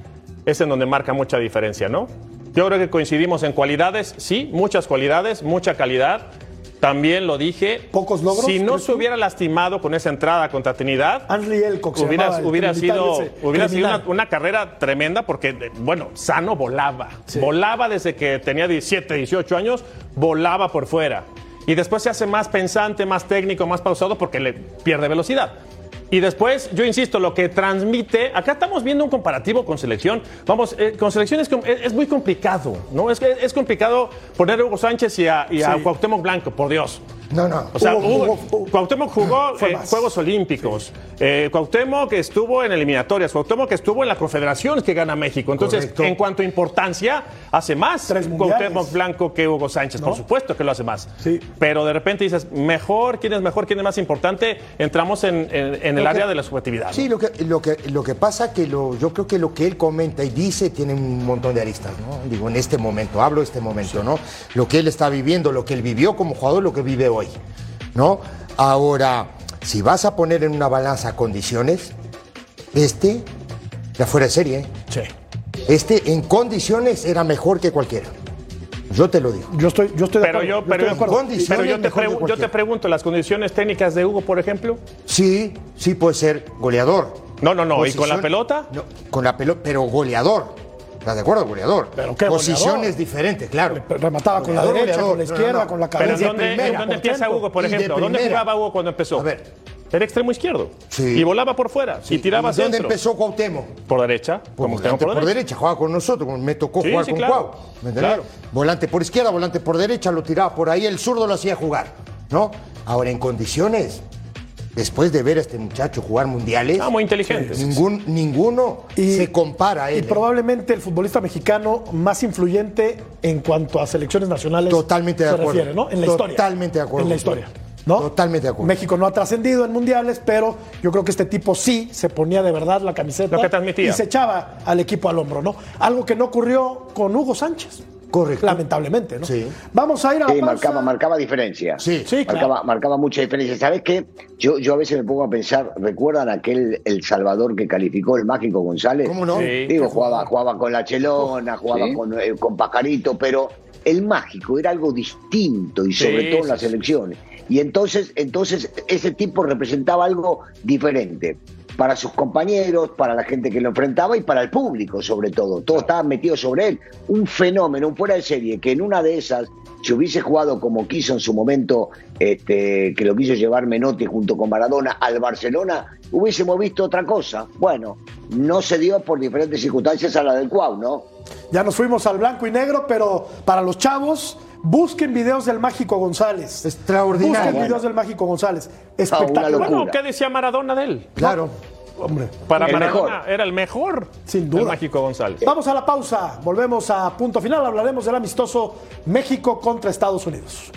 C: es en donde marca mucha diferencia, ¿no? Yo creo que coincidimos en cualidades, sí, muchas cualidades, mucha calidad. También lo dije.
A: ¿Pocos logros,
C: Si no se
A: tú?
C: hubiera lastimado con esa entrada contra Trinidad,
A: Elcock
C: hubiera,
A: llamaba
C: hubiera sido,
A: ese,
C: hubiera sido una carrera tremenda porque, eh, bueno, Sano volaba. Volaba desde que tenía 17, 18 años, volaba por fuera. Y después se hace más pensante, más técnico, más pausado porque le pierde velocidad. Y después, yo insisto, lo que transmite, acá estamos viendo un comparativo con selección. Vamos, eh, con selección es, es- muy complicado, ¿no? Es, es complicado poner a Hugo Sánchez y a, y a
A: Sí.
C: Cuauhtémoc Blanco, por Dios.
D: No, no.
C: O sea, Hugo, Cuauhtémoc jugó en Juegos Olímpicos. Eh, Cuauhtémoc estuvo en eliminatorias. Cuauhtémoc estuvo en la Confederación que gana México. Entonces, en cuanto a importancia, hace más
A: Tres
C: Cuauhtémoc Blanco que Hugo Sánchez. Por supuesto que lo hace más.
A: Sí.
C: Pero de repente dices, mejor, quién es mejor, quién es más importante. Entramos en, en- en el área
D: que-
C: de la subjetividad. ¿no?
D: Sí, lo que, lo que, lo que pasa que lo, yo creo que lo que él comenta y dice tiene un montón de aristas, ¿no? Digo, en este momento, hablo de este momento, ¿no? Lo que él está viviendo, lo que él vivió como jugador, lo que vive hoy, ¿no? Ahora, si vas a poner en una balanza condiciones, este, ya fuera de serie, ¿eh?
A: Sí.
D: este en condiciones era mejor que cualquiera. Yo te lo digo.
A: Yo estoy, yo estoy de
C: Pero
A: acuerdo.
C: yo, pero,
A: estoy de acuerdo.
D: condiciones
C: pero yo, te pregu- yo pregunto, ¿las condiciones técnicas de Hugo, por ejemplo?
D: Sí, sí puede ser goleador.
C: No, no, no. ¿Y con la pelota?
D: No, con la pelota, pero goleador. ¿Estás de acuerdo? Goleador.
A: ¿Pero qué
D: Posiciones
A: goleador?
D: diferentes, claro.
A: Remataba con la
D: Goleador,
A: derecha, con la izquierda,
D: No, no, no.
A: con la
C: Pero
A: cabeza.
C: ¿en dónde,
A: primera,
C: dónde
A: por
C: empieza. Hugo, por ejemplo? ¿Dónde jugaba Hugo cuando empezó?
D: A ver.
C: Era extremo izquierdo.
D: Sí.
C: Y volaba por fuera. y tiraba
D: ¿Y ¿Dónde empezó Cuauhtémoc?
C: Por derecha. Como
D: volante
C: estamos
D: por, derecha. jugaba con nosotros, me tocó
C: Sí,
D: jugar
C: sí,
D: con
C: claro.
D: Cuau. ¿me entendés?
C: Claro.
D: Volante por izquierda, volante por derecha, lo tiraba por ahí, el zurdo lo hacía jugar, ¿no? Ahora, en condiciones, después de ver a este muchacho jugar mundiales,
C: Ah, muy inteligente.
D: ningún, ninguno
A: Y-
D: se compara a él.
A: Y
D: ¿eh?
A: probablemente el futbolista mexicano más influyente en cuanto a selecciones nacionales
D: Totalmente de
A: se
D: acuerdo.
A: refiere, ¿no? En la historia.
D: Totalmente de acuerdo
A: En la historia. ¿no?
D: Totalmente de acuerdo.
A: México no ha trascendido en mundiales, pero yo creo que este tipo sí se ponía de verdad la camiseta
C: Lo que transmitía.
A: y se echaba al equipo al hombro, ¿no? Algo que no ocurrió con Hugo Sánchez.
D: Correcto.
A: Lamentablemente, ¿no?
D: Sí.
A: Vamos a ir a la
E: Sí,
A: pausa.
E: marcaba, marcaba diferencia.
D: Sí.
A: Sí, claro.
E: marcaba, marcaba mucha diferencia. ¿Sabes qué? Yo, yo a veces me pongo a pensar, ¿recuerdan aquel El Salvador que calificó el Mágico González?
D: ¿Cómo no?
C: Sí.
E: Digo, jugaba, jugaba con la Chelona, jugaba
F: Sí.
E: con, eh, con Pajarito, pero el mágico era algo distinto y sobre
C: Sí,
E: todo en las elecciones. Y entonces, entonces ese tipo representaba algo diferente para sus compañeros, para la gente que lo enfrentaba y para el público sobre todo. Todos estaban metidos sobre él. Un fenómeno, un fuera de serie, que en una de esas, si hubiese jugado como quiso en su momento, este, que lo quiso llevar Menotti junto con Maradona al Barcelona, hubiésemos visto otra cosa. Bueno, no se dio por diferentes circunstancias a la del Cuau, ¿no?
A: Ya nos fuimos al blanco y negro, pero para los chavos, busquen videos del Mágico González.
D: Extraordinario.
A: Busquen
E: Bueno.
A: videos del Mágico González.
E: Ah,
A: Espectacular.
C: Bueno, ¿qué decía Maradona de él?
D: Claro.
A: Hombre.
C: Para
E: El
C: Maradona
E: mejor.
C: era el mejor.
A: Sin duda.
C: El Mágico González.
A: Vamos a la pausa. Volvemos a punto final. Hablaremos del amistoso México contra Estados Unidos.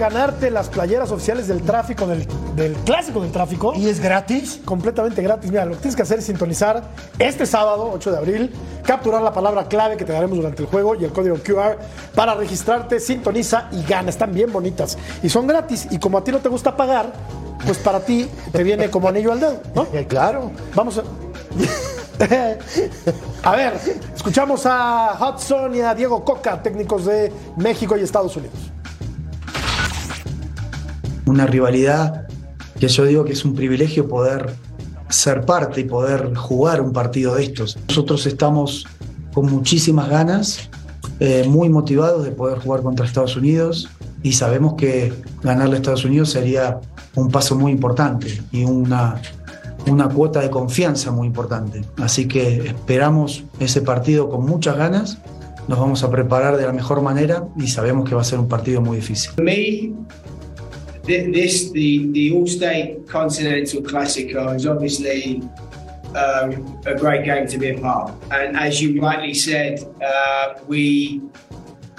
A: Ganarte las playeras oficiales del tráfico, del, del clásico del tráfico?
D: ¿Y es gratis?
A: completamente gratis. Mira, lo que tienes que hacer es sintonizar este sábado, 8 de abril, capturar la palabra clave que te daremos durante el juego y el código QR para registrarte, sintoniza y gana. Están bien bonitas y son gratis. Y como a ti no te gusta pagar, pues para ti te viene como anillo al dedo, ¿no?
D: Claro.
A: Vamos a. a ver, escuchamos a Hudson y a Diego Coca, técnicos de México y Estados Unidos.
I: Una rivalidad que yo digo que es un privilegio poder ser parte y poder jugar un partido de estos. Nosotros estamos con muchísimas ganas, eh, muy motivados de poder jugar contra Estados Unidos y sabemos que ganarle a Estados Unidos sería un paso muy importante y una, una cuota de confianza muy importante. Así que esperamos ese partido con muchas ganas, nos vamos a preparar de la mejor manera y sabemos que va a ser un partido muy difícil.
J: This the the All State Continental Classico is obviously um, a great game to be a part. of. And as you rightly said, uh, we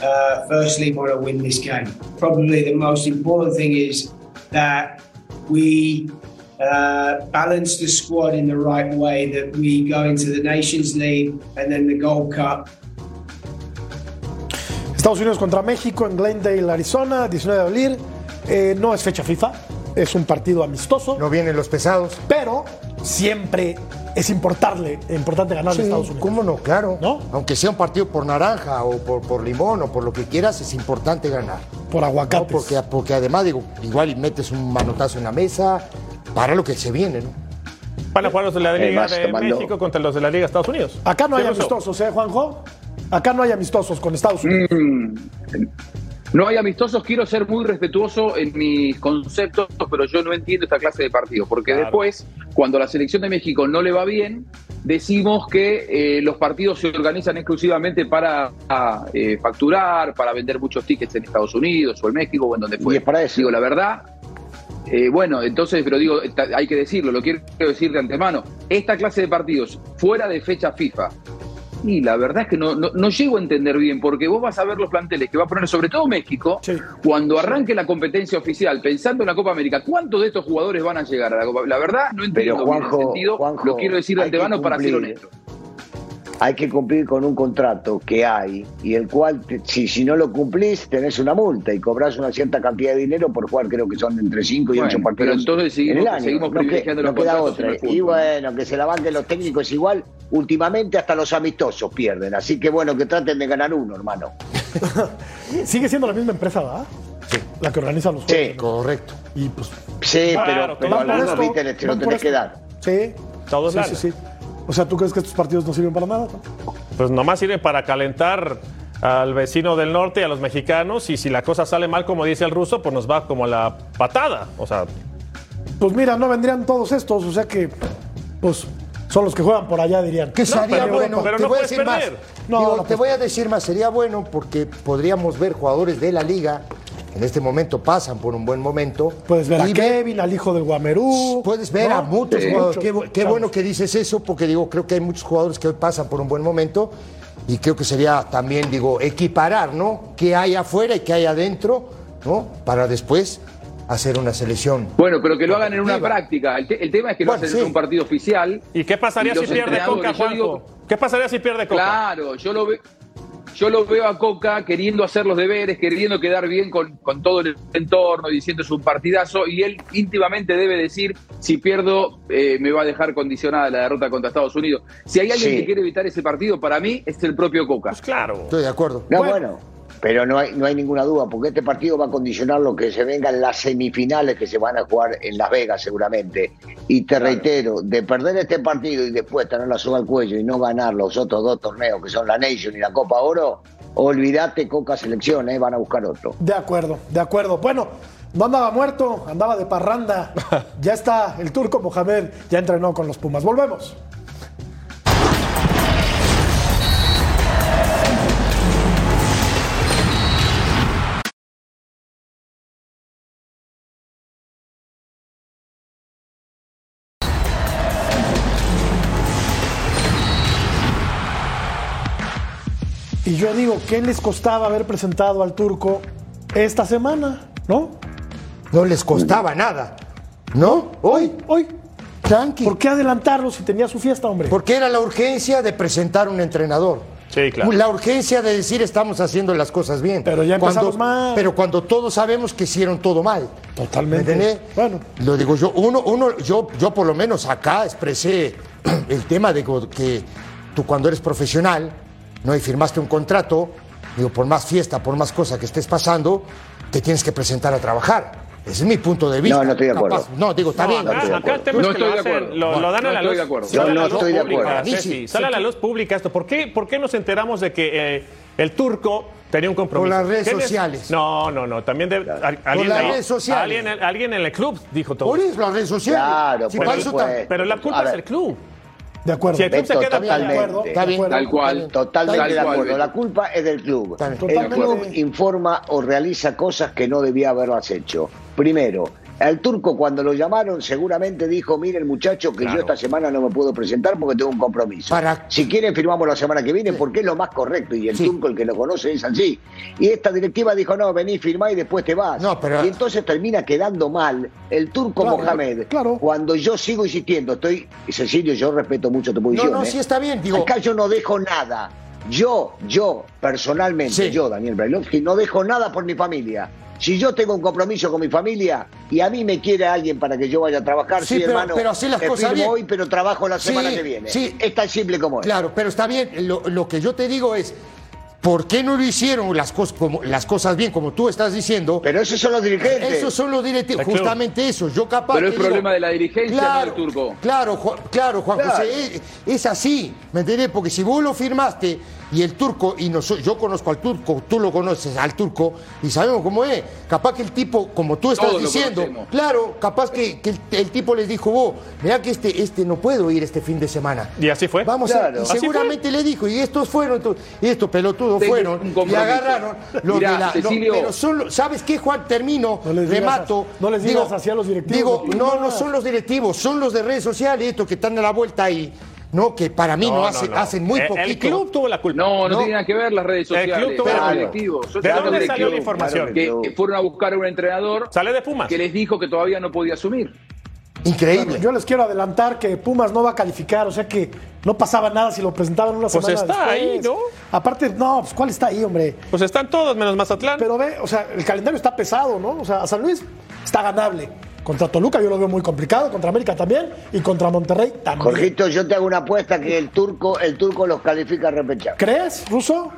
J: uh, firstly want to win this game. Probably the most important thing is that we. Uh, balance the squad in the right way. That we go into the Nations League and then the Gold Cup
A: Estados Unidos contra México en Glendale, Arizona, 19 de abril. Eh, no es fecha FIFA, es un partido amistoso,
D: No vienen los pesados.
A: pero siempre es importarle, importante ganarle a Estados Unidos.
D: ¿Cómo no? Claro.
A: ¿No?
D: Aunque sea un partido por naranja o por, por limón o por lo que quieras, es importante ganar.
A: Por
D: ¿no?
A: aguacates.
D: Porque, porque además, digo, igual y metes un manotazo en la mesa para lo que se viene, ¿no?
C: Van a jugar los de la Liga
E: Además,
C: de
E: tomando-
C: México contra los de la Liga de Estados Unidos.
A: Acá no hay amistosos, ¿eh, Juanjo? Acá no hay amistosos con Estados Unidos.
E: Mm,
F: No hay amistosos, quiero ser muy respetuoso en mis conceptos, pero yo no entiendo esta clase de partidos, porque después, cuando la selección de México no le va bien, decimos que eh, los partidos se organizan exclusivamente para eh, facturar, para vender muchos tickets en Estados Unidos o en México o en donde fue.
E: Y es para eso.
F: Digo, la verdad, eh, bueno, entonces, pero digo, hay que decirlo, lo quiero decir de antemano. Esta clase de partidos fuera de fecha FIFA, y la verdad es que no, no, llego a entender bien, porque vos vas a ver los planteles que va a poner, sobre todo México, cuando arranque la competencia oficial, pensando en la Copa América, ¿cuántos de estos jugadores van a llegar a la Copa? La verdad, no entiendo bien el sentido, lo quiero decir de antemano para ser honesto
E: hay que cumplir con un contrato que hay y el cual, si, si no lo cumplís, tenés una multa y cobras una cierta cantidad de dinero por jugar, creo que son entre 5 y 8 partidos.
F: Pero entonces seguimos, en el año. seguimos privilegiando
E: no, queda otra. Y bueno, que se la banquen los técnicos igual, últimamente hasta los amistosos pierden. Así que bueno, que traten de ganar uno, hermano.
A: Sigue siendo la misma empresa, ¿verdad? Sí. La que organiza los juegos.
E: Sí, correcto.
A: Y pues,
E: sí, pero, pero a los te lo tenés que dar.
A: Sí.
C: Todos
A: sí, sí, sí. O sea, ¿tú crees que estos partidos no sirven para nada?
C: Pues nomás sirven para calentar al vecino del norte y a los mexicanos y si la cosa sale mal, como dice el ruso, pues nos va como la patada. O sea...
A: Pues mira, no vendrían todos estos, o sea que, pues son los que juegan por allá, dirían.
D: Que sería bueno, pero te voy a decir más. No, te voy a decir más, sería bueno porque podríamos ver jugadores de la liga en este momento pasan por un buen momento.
A: Puedes ver a Kevin, al hijo del Guamerú.
D: Puedes ver a muchos jugadores. Qué, bueno que dices eso, porque digo, creo que hay muchos jugadores que hoy pasan por un buen momento. Y creo que sería también, digo, equiparar, ¿no? ¿Qué hay afuera y qué hay adentro, ¿no? Para después hacer una selección.
F: Bueno, pero que lo hagan en una práctica. El, tema es que lo hacen en un partido oficial.
C: ¿Y qué pasaría si pierde Coca, Juanjo? ¿Qué pasaría si pierde Coca?
F: Claro, yo lo veo yo lo veo a Coca queriendo hacer los deberes, queriendo quedar bien con, todo el entorno, diciendo es un partidazo, y él íntimamente debe decir, si pierdo, eh, me va a dejar condicionada la derrota contra Estados Unidos. Si hay alguien que quiere evitar ese partido, para mí es el propio Coca.
C: Pues claro.
D: Estoy de acuerdo.
E: No, bueno pero no hay, no hay ninguna duda, porque este partido va a condicionar lo que se vengan las semifinales que se van a jugar en Las Vegas seguramente. Y te reitero, de perder este partido y después tener la soga al cuello y no ganar los otros dos torneos que son la Nation y la Copa Oro, olvídate Coca Selección, ¿eh? van a buscar otro.
A: De acuerdo, de acuerdo. Bueno, no andaba muerto, andaba de parranda. ya está el turco Mohamed, ya entrenó con los Pumas. Volvemos. ¿Qué les costaba haber presentado al turco esta semana? ¿No?
D: No les costaba nada. ¿No? Hoy.
A: Hoy. Tranqui. ¿Por qué adelantarlo si tenía su fiesta, hombre?
D: Porque era la urgencia de presentar un entrenador.
C: Sí, claro.
D: La urgencia de decir estamos haciendo las cosas bien.
A: Pero ya empezamos mal.
D: Pero cuando todos sabemos que hicieron todo mal.
A: Totalmente.
D: ¿Me Bueno. Lo digo yo, uno, uno, yo, yo por lo menos acá expresé el tema de que tú cuando eres profesional ¿no? Y firmaste un contrato, digo, por más fiesta, por más cosas que estés pasando, te tienes que presentar a trabajar. Ese es mi punto de vista.
E: No, no estoy de acuerdo.
D: no, digo, está bien.
C: Acá, acá el tema es que lo, hacen, lo, dan a la luz.
E: Yo no estoy de acuerdo.
C: Sale a la luz pública esto. ¿Por qué, por qué nos enteramos de que eh, el turco tenía un compromiso?
D: Con las redes sociales.
C: No, no, no. También de, alguien,
D: las redes sociales.
C: Alguien, alguien, en el club dijo todo.
D: Por eso las redes sociales.
E: Claro,
D: si
E: pero,
C: pero la culpa es el club.
A: De acuerdo.
C: Si el club se queda
E: totalmente,
A: de acuerdo,
E: está
F: bien, tal cual.
E: Totalmente de acuerdo. La culpa es del club. El club informa o realiza cosas que no debía haberlas hecho. Primero, el turco cuando lo llamaron seguramente dijo, mire el muchacho que yo esta semana no me puedo presentar porque tengo un compromiso. Si quieren firmamos la semana que viene porque es lo más correcto y el turco el que lo conoce es así. Y esta directiva dijo, no, vení, firmá y después te vas. Y entonces termina quedando mal el turco Mohamed.
A: Claro.
E: Cuando yo sigo insistiendo, estoy, Cecilio, yo respeto mucho tu posición.
D: No, no,
E: ¿eh?
D: sí está bien. Digo...
E: Acá yo no dejo nada. Yo, yo, personalmente, yo, Daniel Brailovsky, no dejo nada por mi familia. Si yo tengo un compromiso con mi familia y a mí me quiere alguien para que yo vaya a trabajar, sí, hermano,
D: pero así las cosas bien.
E: hoy, pero trabajo la semana que viene.
D: Sí.
E: Es tan simple como es.
D: Claro, pero está bien. Lo, que yo te digo es, ¿Por qué no lo hicieron las, cosas como, las cosas bien, como tú estás diciendo?
E: Pero esos son los dirigentes.
D: Esos son los directivos, justamente eso. Yo capaz.
F: Pero es problema de la dirigencia,
D: claro,
F: Turco.
D: Claro, claro, Juan José, es, así, ¿me entendés? Porque si vos lo firmaste y el turco, y yo conozco al turco, tú lo conoces al turco, y sabemos cómo es. Capaz que el tipo, como tú estás diciendo, claro, capaz que, el, tipo les dijo, vos, mira que este, este no puedo ir este fin de semana.
C: Y así fue.
D: Vamos a, y seguramente le dijo, y estos fueron, y estos pelotudos fueron, y agarraron los de la. pero son, ¿sabes qué, Juan? Termino, remato.
A: no les digas hacia los directivos.
D: Digo, no, no son los directivos, son los de redes sociales, estos que están a la vuelta ahí. No, que para mí no, hacen muy poquito.
C: El club tuvo la culpa.
F: No, no, tiene nada que ver las redes sociales. El club tuvo la directivos.
C: ¿De dónde salió la información?
F: Que fueron a buscar a un entrenador.
C: Sale de Pumas.
F: Que les dijo que todavía no podía asumir.
D: Increíble.
A: yo les quiero adelantar que Pumas no va a calificar, o sea que no pasaba nada si lo presentaban una
C: pues
A: semana
C: está ahí, ¿no?
A: Aparte, no, pues ¿cuál está ahí, hombre?
C: Pues están todos menos Mazatlán.
A: Pero ve, o sea, el calendario está pesado, ¿no? O sea, a San Luis está ganable. Contra Toluca yo lo veo muy complicado, contra América también y contra Monterrey también.
E: Jorgito, yo te hago una apuesta que el turco, el turco los califica a repechaje.
A: ¿Crees, Ruso?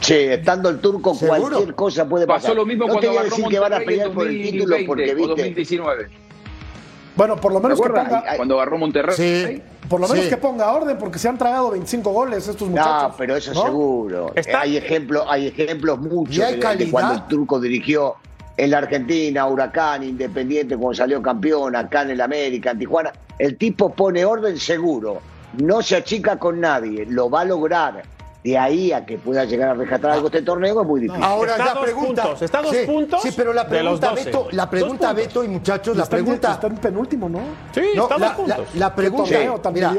E: Sí, estando el turco cualquier cosa puede pasar.
F: Pasó lo mismo
E: no
F: cuando
E: te voy a decir que van a pelear por el título porque viste.
F: 2019.
A: Bueno, por lo menos que ponga.
F: Cuando agarró Monterrey.
A: Sí. Por lo menos que ponga orden, porque se han tragado 25 goles estos muchachos.
E: No, pero eso seguro. Hay ejemplos, hay ejemplos muchos de, cuando el turco dirigió en la Argentina, Huracán, Independiente, cuando salió campeón, acá en el América, en Tijuana. El tipo pone orden seguro, no se achica con nadie, lo va a lograr. De ahí a que pueda llegar a rescatar algo este torneo es muy difícil.
D: Ahora la pregunta.
C: Puntos, está dos puntos.
D: Sí, pero la pregunta, Beto, la pregunta, Beto y muchachos, la pregunta.
A: Está en penúltimo, ¿no?
C: Sí, está la, dos puntos.
D: La, pregunta, mira,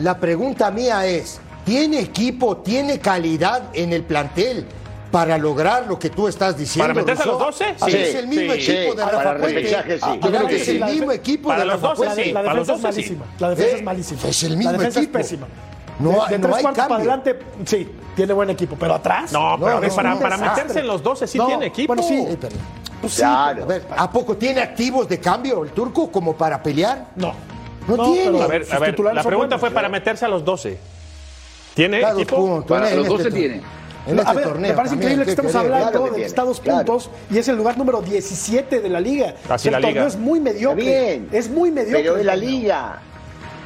D: la pregunta mía es: ¿tiene equipo, tiene calidad en el plantel? Para lograr lo que tú estás diciendo.
C: ¿Para meterse a los 12?
D: Sí, es el mismo equipo de Rafa Puente.
E: Sí.
D: Yo creo que es el mismo equipo
C: para
D: de
C: Rafa
D: los 12,
A: Sí. La, defensa es malísima. La defensa es malísima.
D: Es el mismo
A: La defensa
D: equipo.
A: es pésima.
D: No,
A: de, de
D: no
A: tres
D: hay
A: cuartos
D: cambio.
A: para adelante, sí, tiene buen equipo, pero atrás.
C: No, pero
D: No,
C: para,
D: no,
C: para meterse en los 12 sí
A: No,
C: tiene equipo.
A: bueno, sí.
D: Eh, pero-
A: Pues sí,
E: Claro.
D: A ver, ¿a poco tiene activos de cambio el turco como para pelear?
A: No.
D: No tiene.
C: A ver, a ver, la pregunta
A: buenos.
C: fue para meterse a los 12. ¿Tiene
D: dos
C: equipo?
D: puntos,
F: Para los
D: este
F: 12
D: tor-
F: tiene.
D: En
A: a
D: este
A: ver,
D: torneo
A: me parece
D: también,
A: increíble que
D: ¿qué
A: estemos hablando
E: Claro que
A: de Estados
E: claro.
A: puntos y es el lugar número 17 de la liga.
C: Así
A: el
C: la
A: torneo
C: liga.
A: es muy mediocre.
E: Bien.
A: Es muy mediocre.
E: Pero es la liga.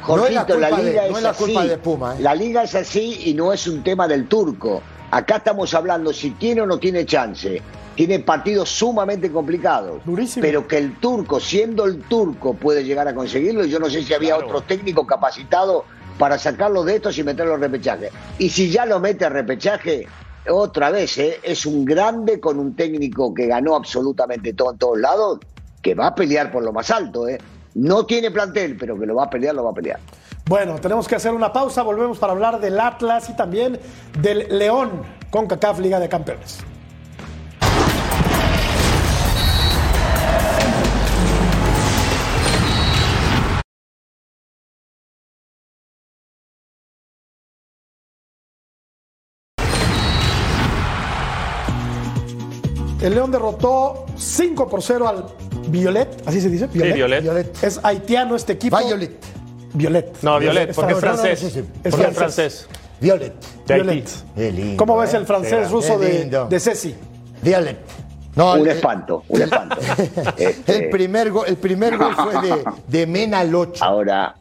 D: No es la
E: Jorgito, la,
D: culpa de-
E: liga
D: no
E: es,
D: la culpa
E: así.
D: de Puma, ¿eh?
E: La liga es así y no es un tema del turco. Acá estamos hablando si tiene o no tiene chance. Tiene partidos sumamente complicados.
A: Durísimo.
E: Pero que el turco, siendo el turco, puede llegar a conseguirlo. Yo no sé si había
C: Claro.
E: otro técnico capacitado para sacarlo de estos y meterlo al repechaje. Y si ya lo mete a repechaje, otra vez, ¿eh? es un grande con un técnico que ganó absolutamente todo en todos lados, que va a pelear por lo más alto. ¿eh? No tiene plantel, pero que lo va a pelear, lo va a pelear.
A: Bueno, tenemos que hacer una pausa. Volvemos para hablar del Atlas y también del León con CACAF Liga de Campeones. El León derrotó 5 por 0 al Violet, así se dice. Violet.
C: Violet.
A: Es haitiano este equipo.
D: Violet.
A: Violet.
C: No, Violet, porque es
A: no, no, no,
C: francés.
D: sí, sí.
A: Es francés.
C: francés.
D: Violet.
A: Violet.
D: Lindo,
A: ¿Cómo ves
D: ¿eh?
A: el francés ruso de, de Ceci?
D: Violet. No,
E: un
D: el-
E: espanto, un espanto. Este,
D: El primer gol, el primer gol fue de, de Mena al 8.
E: Ahora,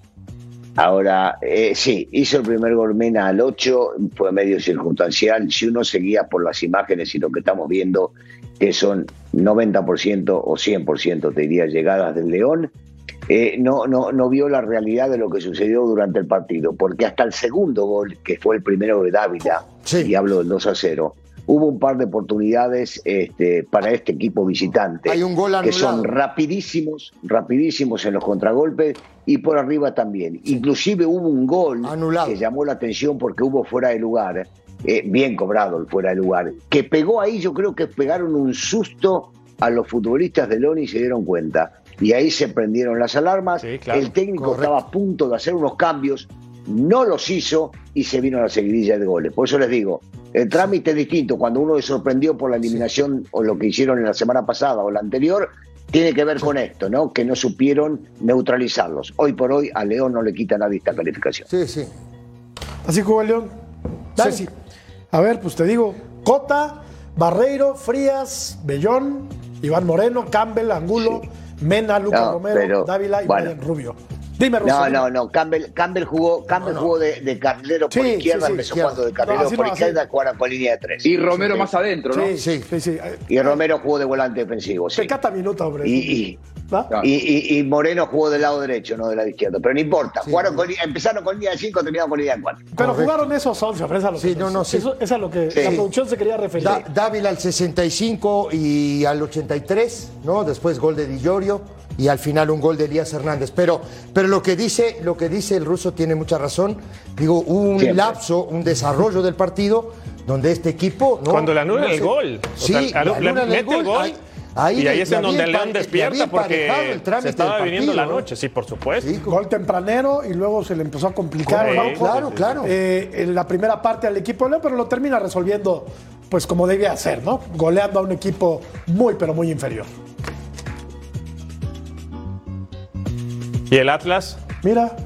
E: ahora eh, sí, hizo el primer gol Mena al 8, fue medio circunstancial. Si uno seguía por las imágenes y lo que estamos viendo, que son 90% o 100%, te diría, llegadas del León, eh, no, no, no vio la realidad de lo que sucedió durante el partido, porque hasta el segundo gol, que fue el primero de Dávila,
D: Sí.
E: y hablo del 2 a 0, hubo un par de oportunidades este, para este equipo visitante
D: Hay un gol
E: que son rapidísimos, rapidísimos en los contragolpes y por arriba también. Inclusive hubo un gol
D: Anulado.
E: que llamó la atención porque hubo fuera de lugar, eh, bien cobrado el fuera de lugar, que pegó ahí, yo creo que pegaron un susto a los futbolistas de León y se dieron cuenta. Y ahí se prendieron las alarmas,
C: Sí, claro.
E: el técnico
D: Correcto.
E: estaba a punto de hacer unos cambios, no los hizo y se vino a la seguidilla de goles. Por eso les digo, el trámite es distinto. Cuando uno se sorprendió por la eliminación o lo que hicieron en la semana pasada o la anterior, tiene que ver con esto, ¿no? Que no supieron neutralizarlos. Hoy por hoy a León no le quita nadie esta calificación.
D: Sí, sí.
A: Así jugó León.
D: Dale.
A: Ceci. A ver, pues te digo, Cota, Barreiro, Frías, Bellón, Iván Moreno, Campbell, Angulo, Mena, Lucas
E: No,
A: Romero,
E: pero,
A: Dávila y
E: bueno.
A: Brian Rubio. Dime, Russo.
E: No, no, no. Campbell, Campbell jugó, Campbell jugó de, de carrilero por
A: Sí,
E: izquierda,
A: sí, sí,
E: empezó jugando de carrilero por izquierda, jugaron con línea de tres.
F: Y Romero
E: Sí.
F: más adentro, ¿no?
A: Sí, sí, sí. sí.
E: Y Romero jugó de volante defensivo, sí.
A: Pecata minuto, hombre.
E: Y, y,
A: ¿Va?
E: y, y- y Moreno jugó del lado derecho, no del lado izquierdo. Pero no importa. Jugaron con, empezaron con línea de 5, terminaron con línea de 4.
A: Pero jugaron esos 11, hombre, es a lo que,
D: Sí, no, no, sí.
A: eso- es a lo que
E: Sí.
A: la producción se quería referir.
D: Da- Dávila al 65 y al 83, ¿no? Después gol de Di Llorio y al final un gol de Elías Hernández. Pero, pero lo que dice, lo que dice el ruso tiene mucha razón. Digo, hubo un
E: Siempre.
D: lapso, un desarrollo del partido donde este equipo, ¿no?
C: Cuando le anulan
D: No
C: el
D: sé.
C: gol. O
D: Sí,
C: sea,
D: le
C: le
D: anulan
C: mete el gol.
D: ahí- ahí
C: y ahí es en donde
D: había
C: León despierta porque
D: el trámite
C: se estaba viniendo la noche, sí, por supuesto.
A: Gol tempranero y luego se le empezó a complicar.
C: Sí,
D: claro, claro.
A: eh, en la primera parte al equipo de León, pero lo termina resolviendo pues como debía ser, ¿no? Goleando a un equipo muy, pero muy inferior.
C: ¿Y el Atlas?
A: Mira,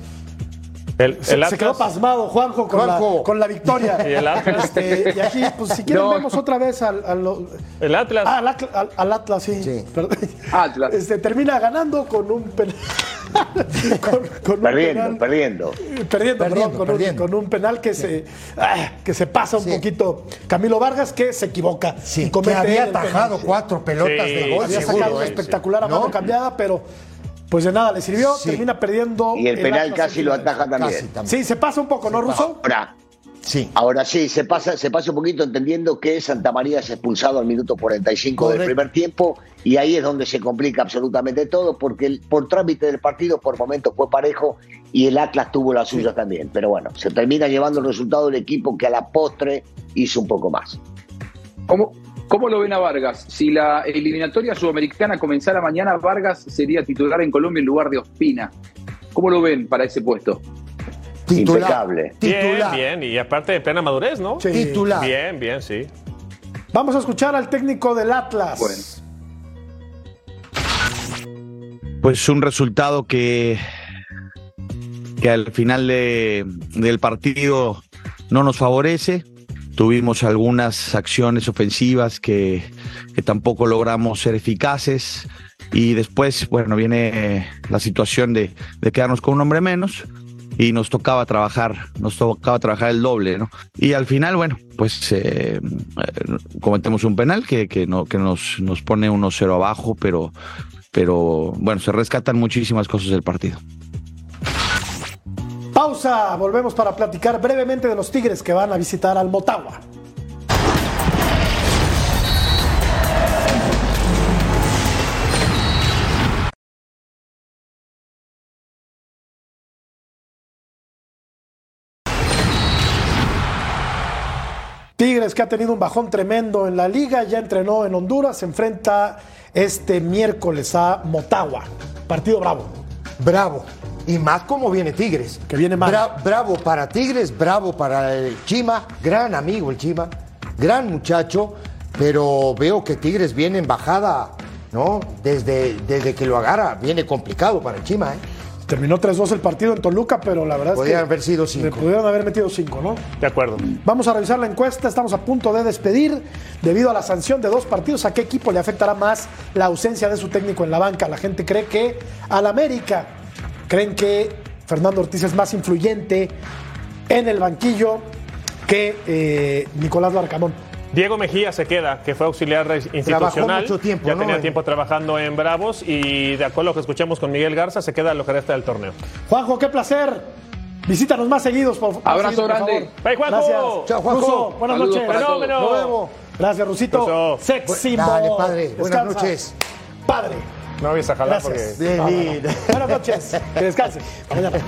C: El,
A: se,
C: el
A: se
C: Atlas.
A: quedó pasmado Juanjo con,
D: Juanjo.
A: La, con la victoria.
C: ¿Y el Atlas?
A: Este, y aquí, pues si quieren,
F: No.
A: vemos otra vez al, al-
C: El Atlas.
A: ah, al, al- al Atlas, sí.
D: Sí.
F: Atlas.
A: Este, termina ganando con un penal. con, con un
E: Perdiendo,
A: penal.
E: perdiendo.
A: Perdiendo,
D: Perdiendo,
A: perdón, con,
D: perdiendo.
A: Un, con un penal que se ah, que se pasa un
D: Sí.
A: poquito Camilo Vargas que se equivoca
D: Sí,
A: y
D: que
A: comete
D: había atajado cuatro pelotas
C: Sí,
D: de gol,
A: había
D: seguro,
A: sacado una
D: ¿eh?
A: espectacular a
D: ¿No?
A: mano cambiada pero pues de nada le sirvió
D: Sí.
A: termina perdiendo
E: Y el penal casi lo ataja también.
D: Casi también.
A: sí se pasa un poco no Russo
E: Ahora,
D: Sí.
E: ahora sí, se pasa, se pasa un poquito entendiendo que Santa María es expulsado al minuto 45 del primer tiempo y ahí es donde se complica absolutamente todo porque el- por trámite del partido por momentos fue parejo y el Atlas tuvo la suya también. Pero bueno, se termina llevando el resultado del equipo que a la postre hizo un poco más.
F: ¿Cómo, ¿Cómo lo ven a Vargas? Si la eliminatoria sudamericana comenzara mañana, Vargas sería titular en Colombia en lugar de Ospina. ¿Cómo lo ven para ese puesto?
D: Titular.
E: Impecable.
C: Bien,
D: Titular.
C: bien. Y aparte de plena madurez, ¿no?
A: Sí.
D: Titular.
C: Bien, bien, sí.
A: vamos a escuchar al técnico del Atlas
F: Bueno.
K: Pues un resultado que, que al final de- del partido no nos favorece. Tuvimos algunas acciones ofensivas que, tampoco logramos ser eficaces. Y después, bueno, viene eh, la situación de, de quedarnos con un hombre menos y nos tocaba trabajar, nos tocaba trabajar el doble, ¿no? Y al final, bueno, pues eh, eh, cometemos un penal que, que, no, que nos, nos pone 1-0 abajo, pero, pero bueno, se rescatan muchísimas cosas del partido.
A: Pausa volvemos para platicar brevemente de los Tigres que van a visitar al Motagua Tigres que ha tenido un bajón tremendo en la liga, ya entrenó en Honduras, se enfrenta este miércoles a Motagua. Partido bravo.
D: Bravo. Y más como viene Tigres.
A: Que viene mal.
D: Bra- bravo para Tigres, bravo para el Chima. Gran amigo el Chima. Gran muchacho. Pero veo que Tigres viene en bajada, ¿no? Desde, desde que lo agarra, viene complicado para el Chima, ¿eh?
A: Terminó 3-2 el partido en Toluca, pero la verdad
D: Podrían
A: es que
D: haber sido
A: le
D: cinco.
A: pudieron haber metido 5, ¿no?
C: De acuerdo.
A: Vamos a revisar la encuesta, estamos a punto de despedir debido a la sanción de dos partidos. ¿A qué equipo le afectará más la ausencia de su técnico en la banca? La gente cree que al América. Creen que Fernando Ortiz es más influyente en el banquillo que eh, Nicolás Larcamón.
C: Diego Mejía se queda, que fue auxiliar institucional.
D: mucho tiempo,
C: ya
D: ¿no?
C: tenía
D: En-
C: tiempo trabajando en Bravos y de acuerdo a lo que escuchamos con Miguel Garza, se queda lo que resta del torneo.
A: Juanjo, qué placer. Visítanos más seguidos, por, más
F: Abrazo
A: seguido, por
F: grande.
A: favor.
C: Bye, Juanjo.
A: Gracias.
D: Chao, Juanjo.
A: Ruso, buenas
F: Saludos
A: noches.
C: Fenómeno.
D: Nos vemos.
A: Gracias, Rusito.
C: Ruso.
A: Sexy
D: Dale, padre. Buenas
A: Descansa.
D: noches.
A: Padre.
C: No voy a jalar
A: Gracias.
C: porque...
D: Bien, bien.
A: Buenas noches. Que descanse. Hasta mañana.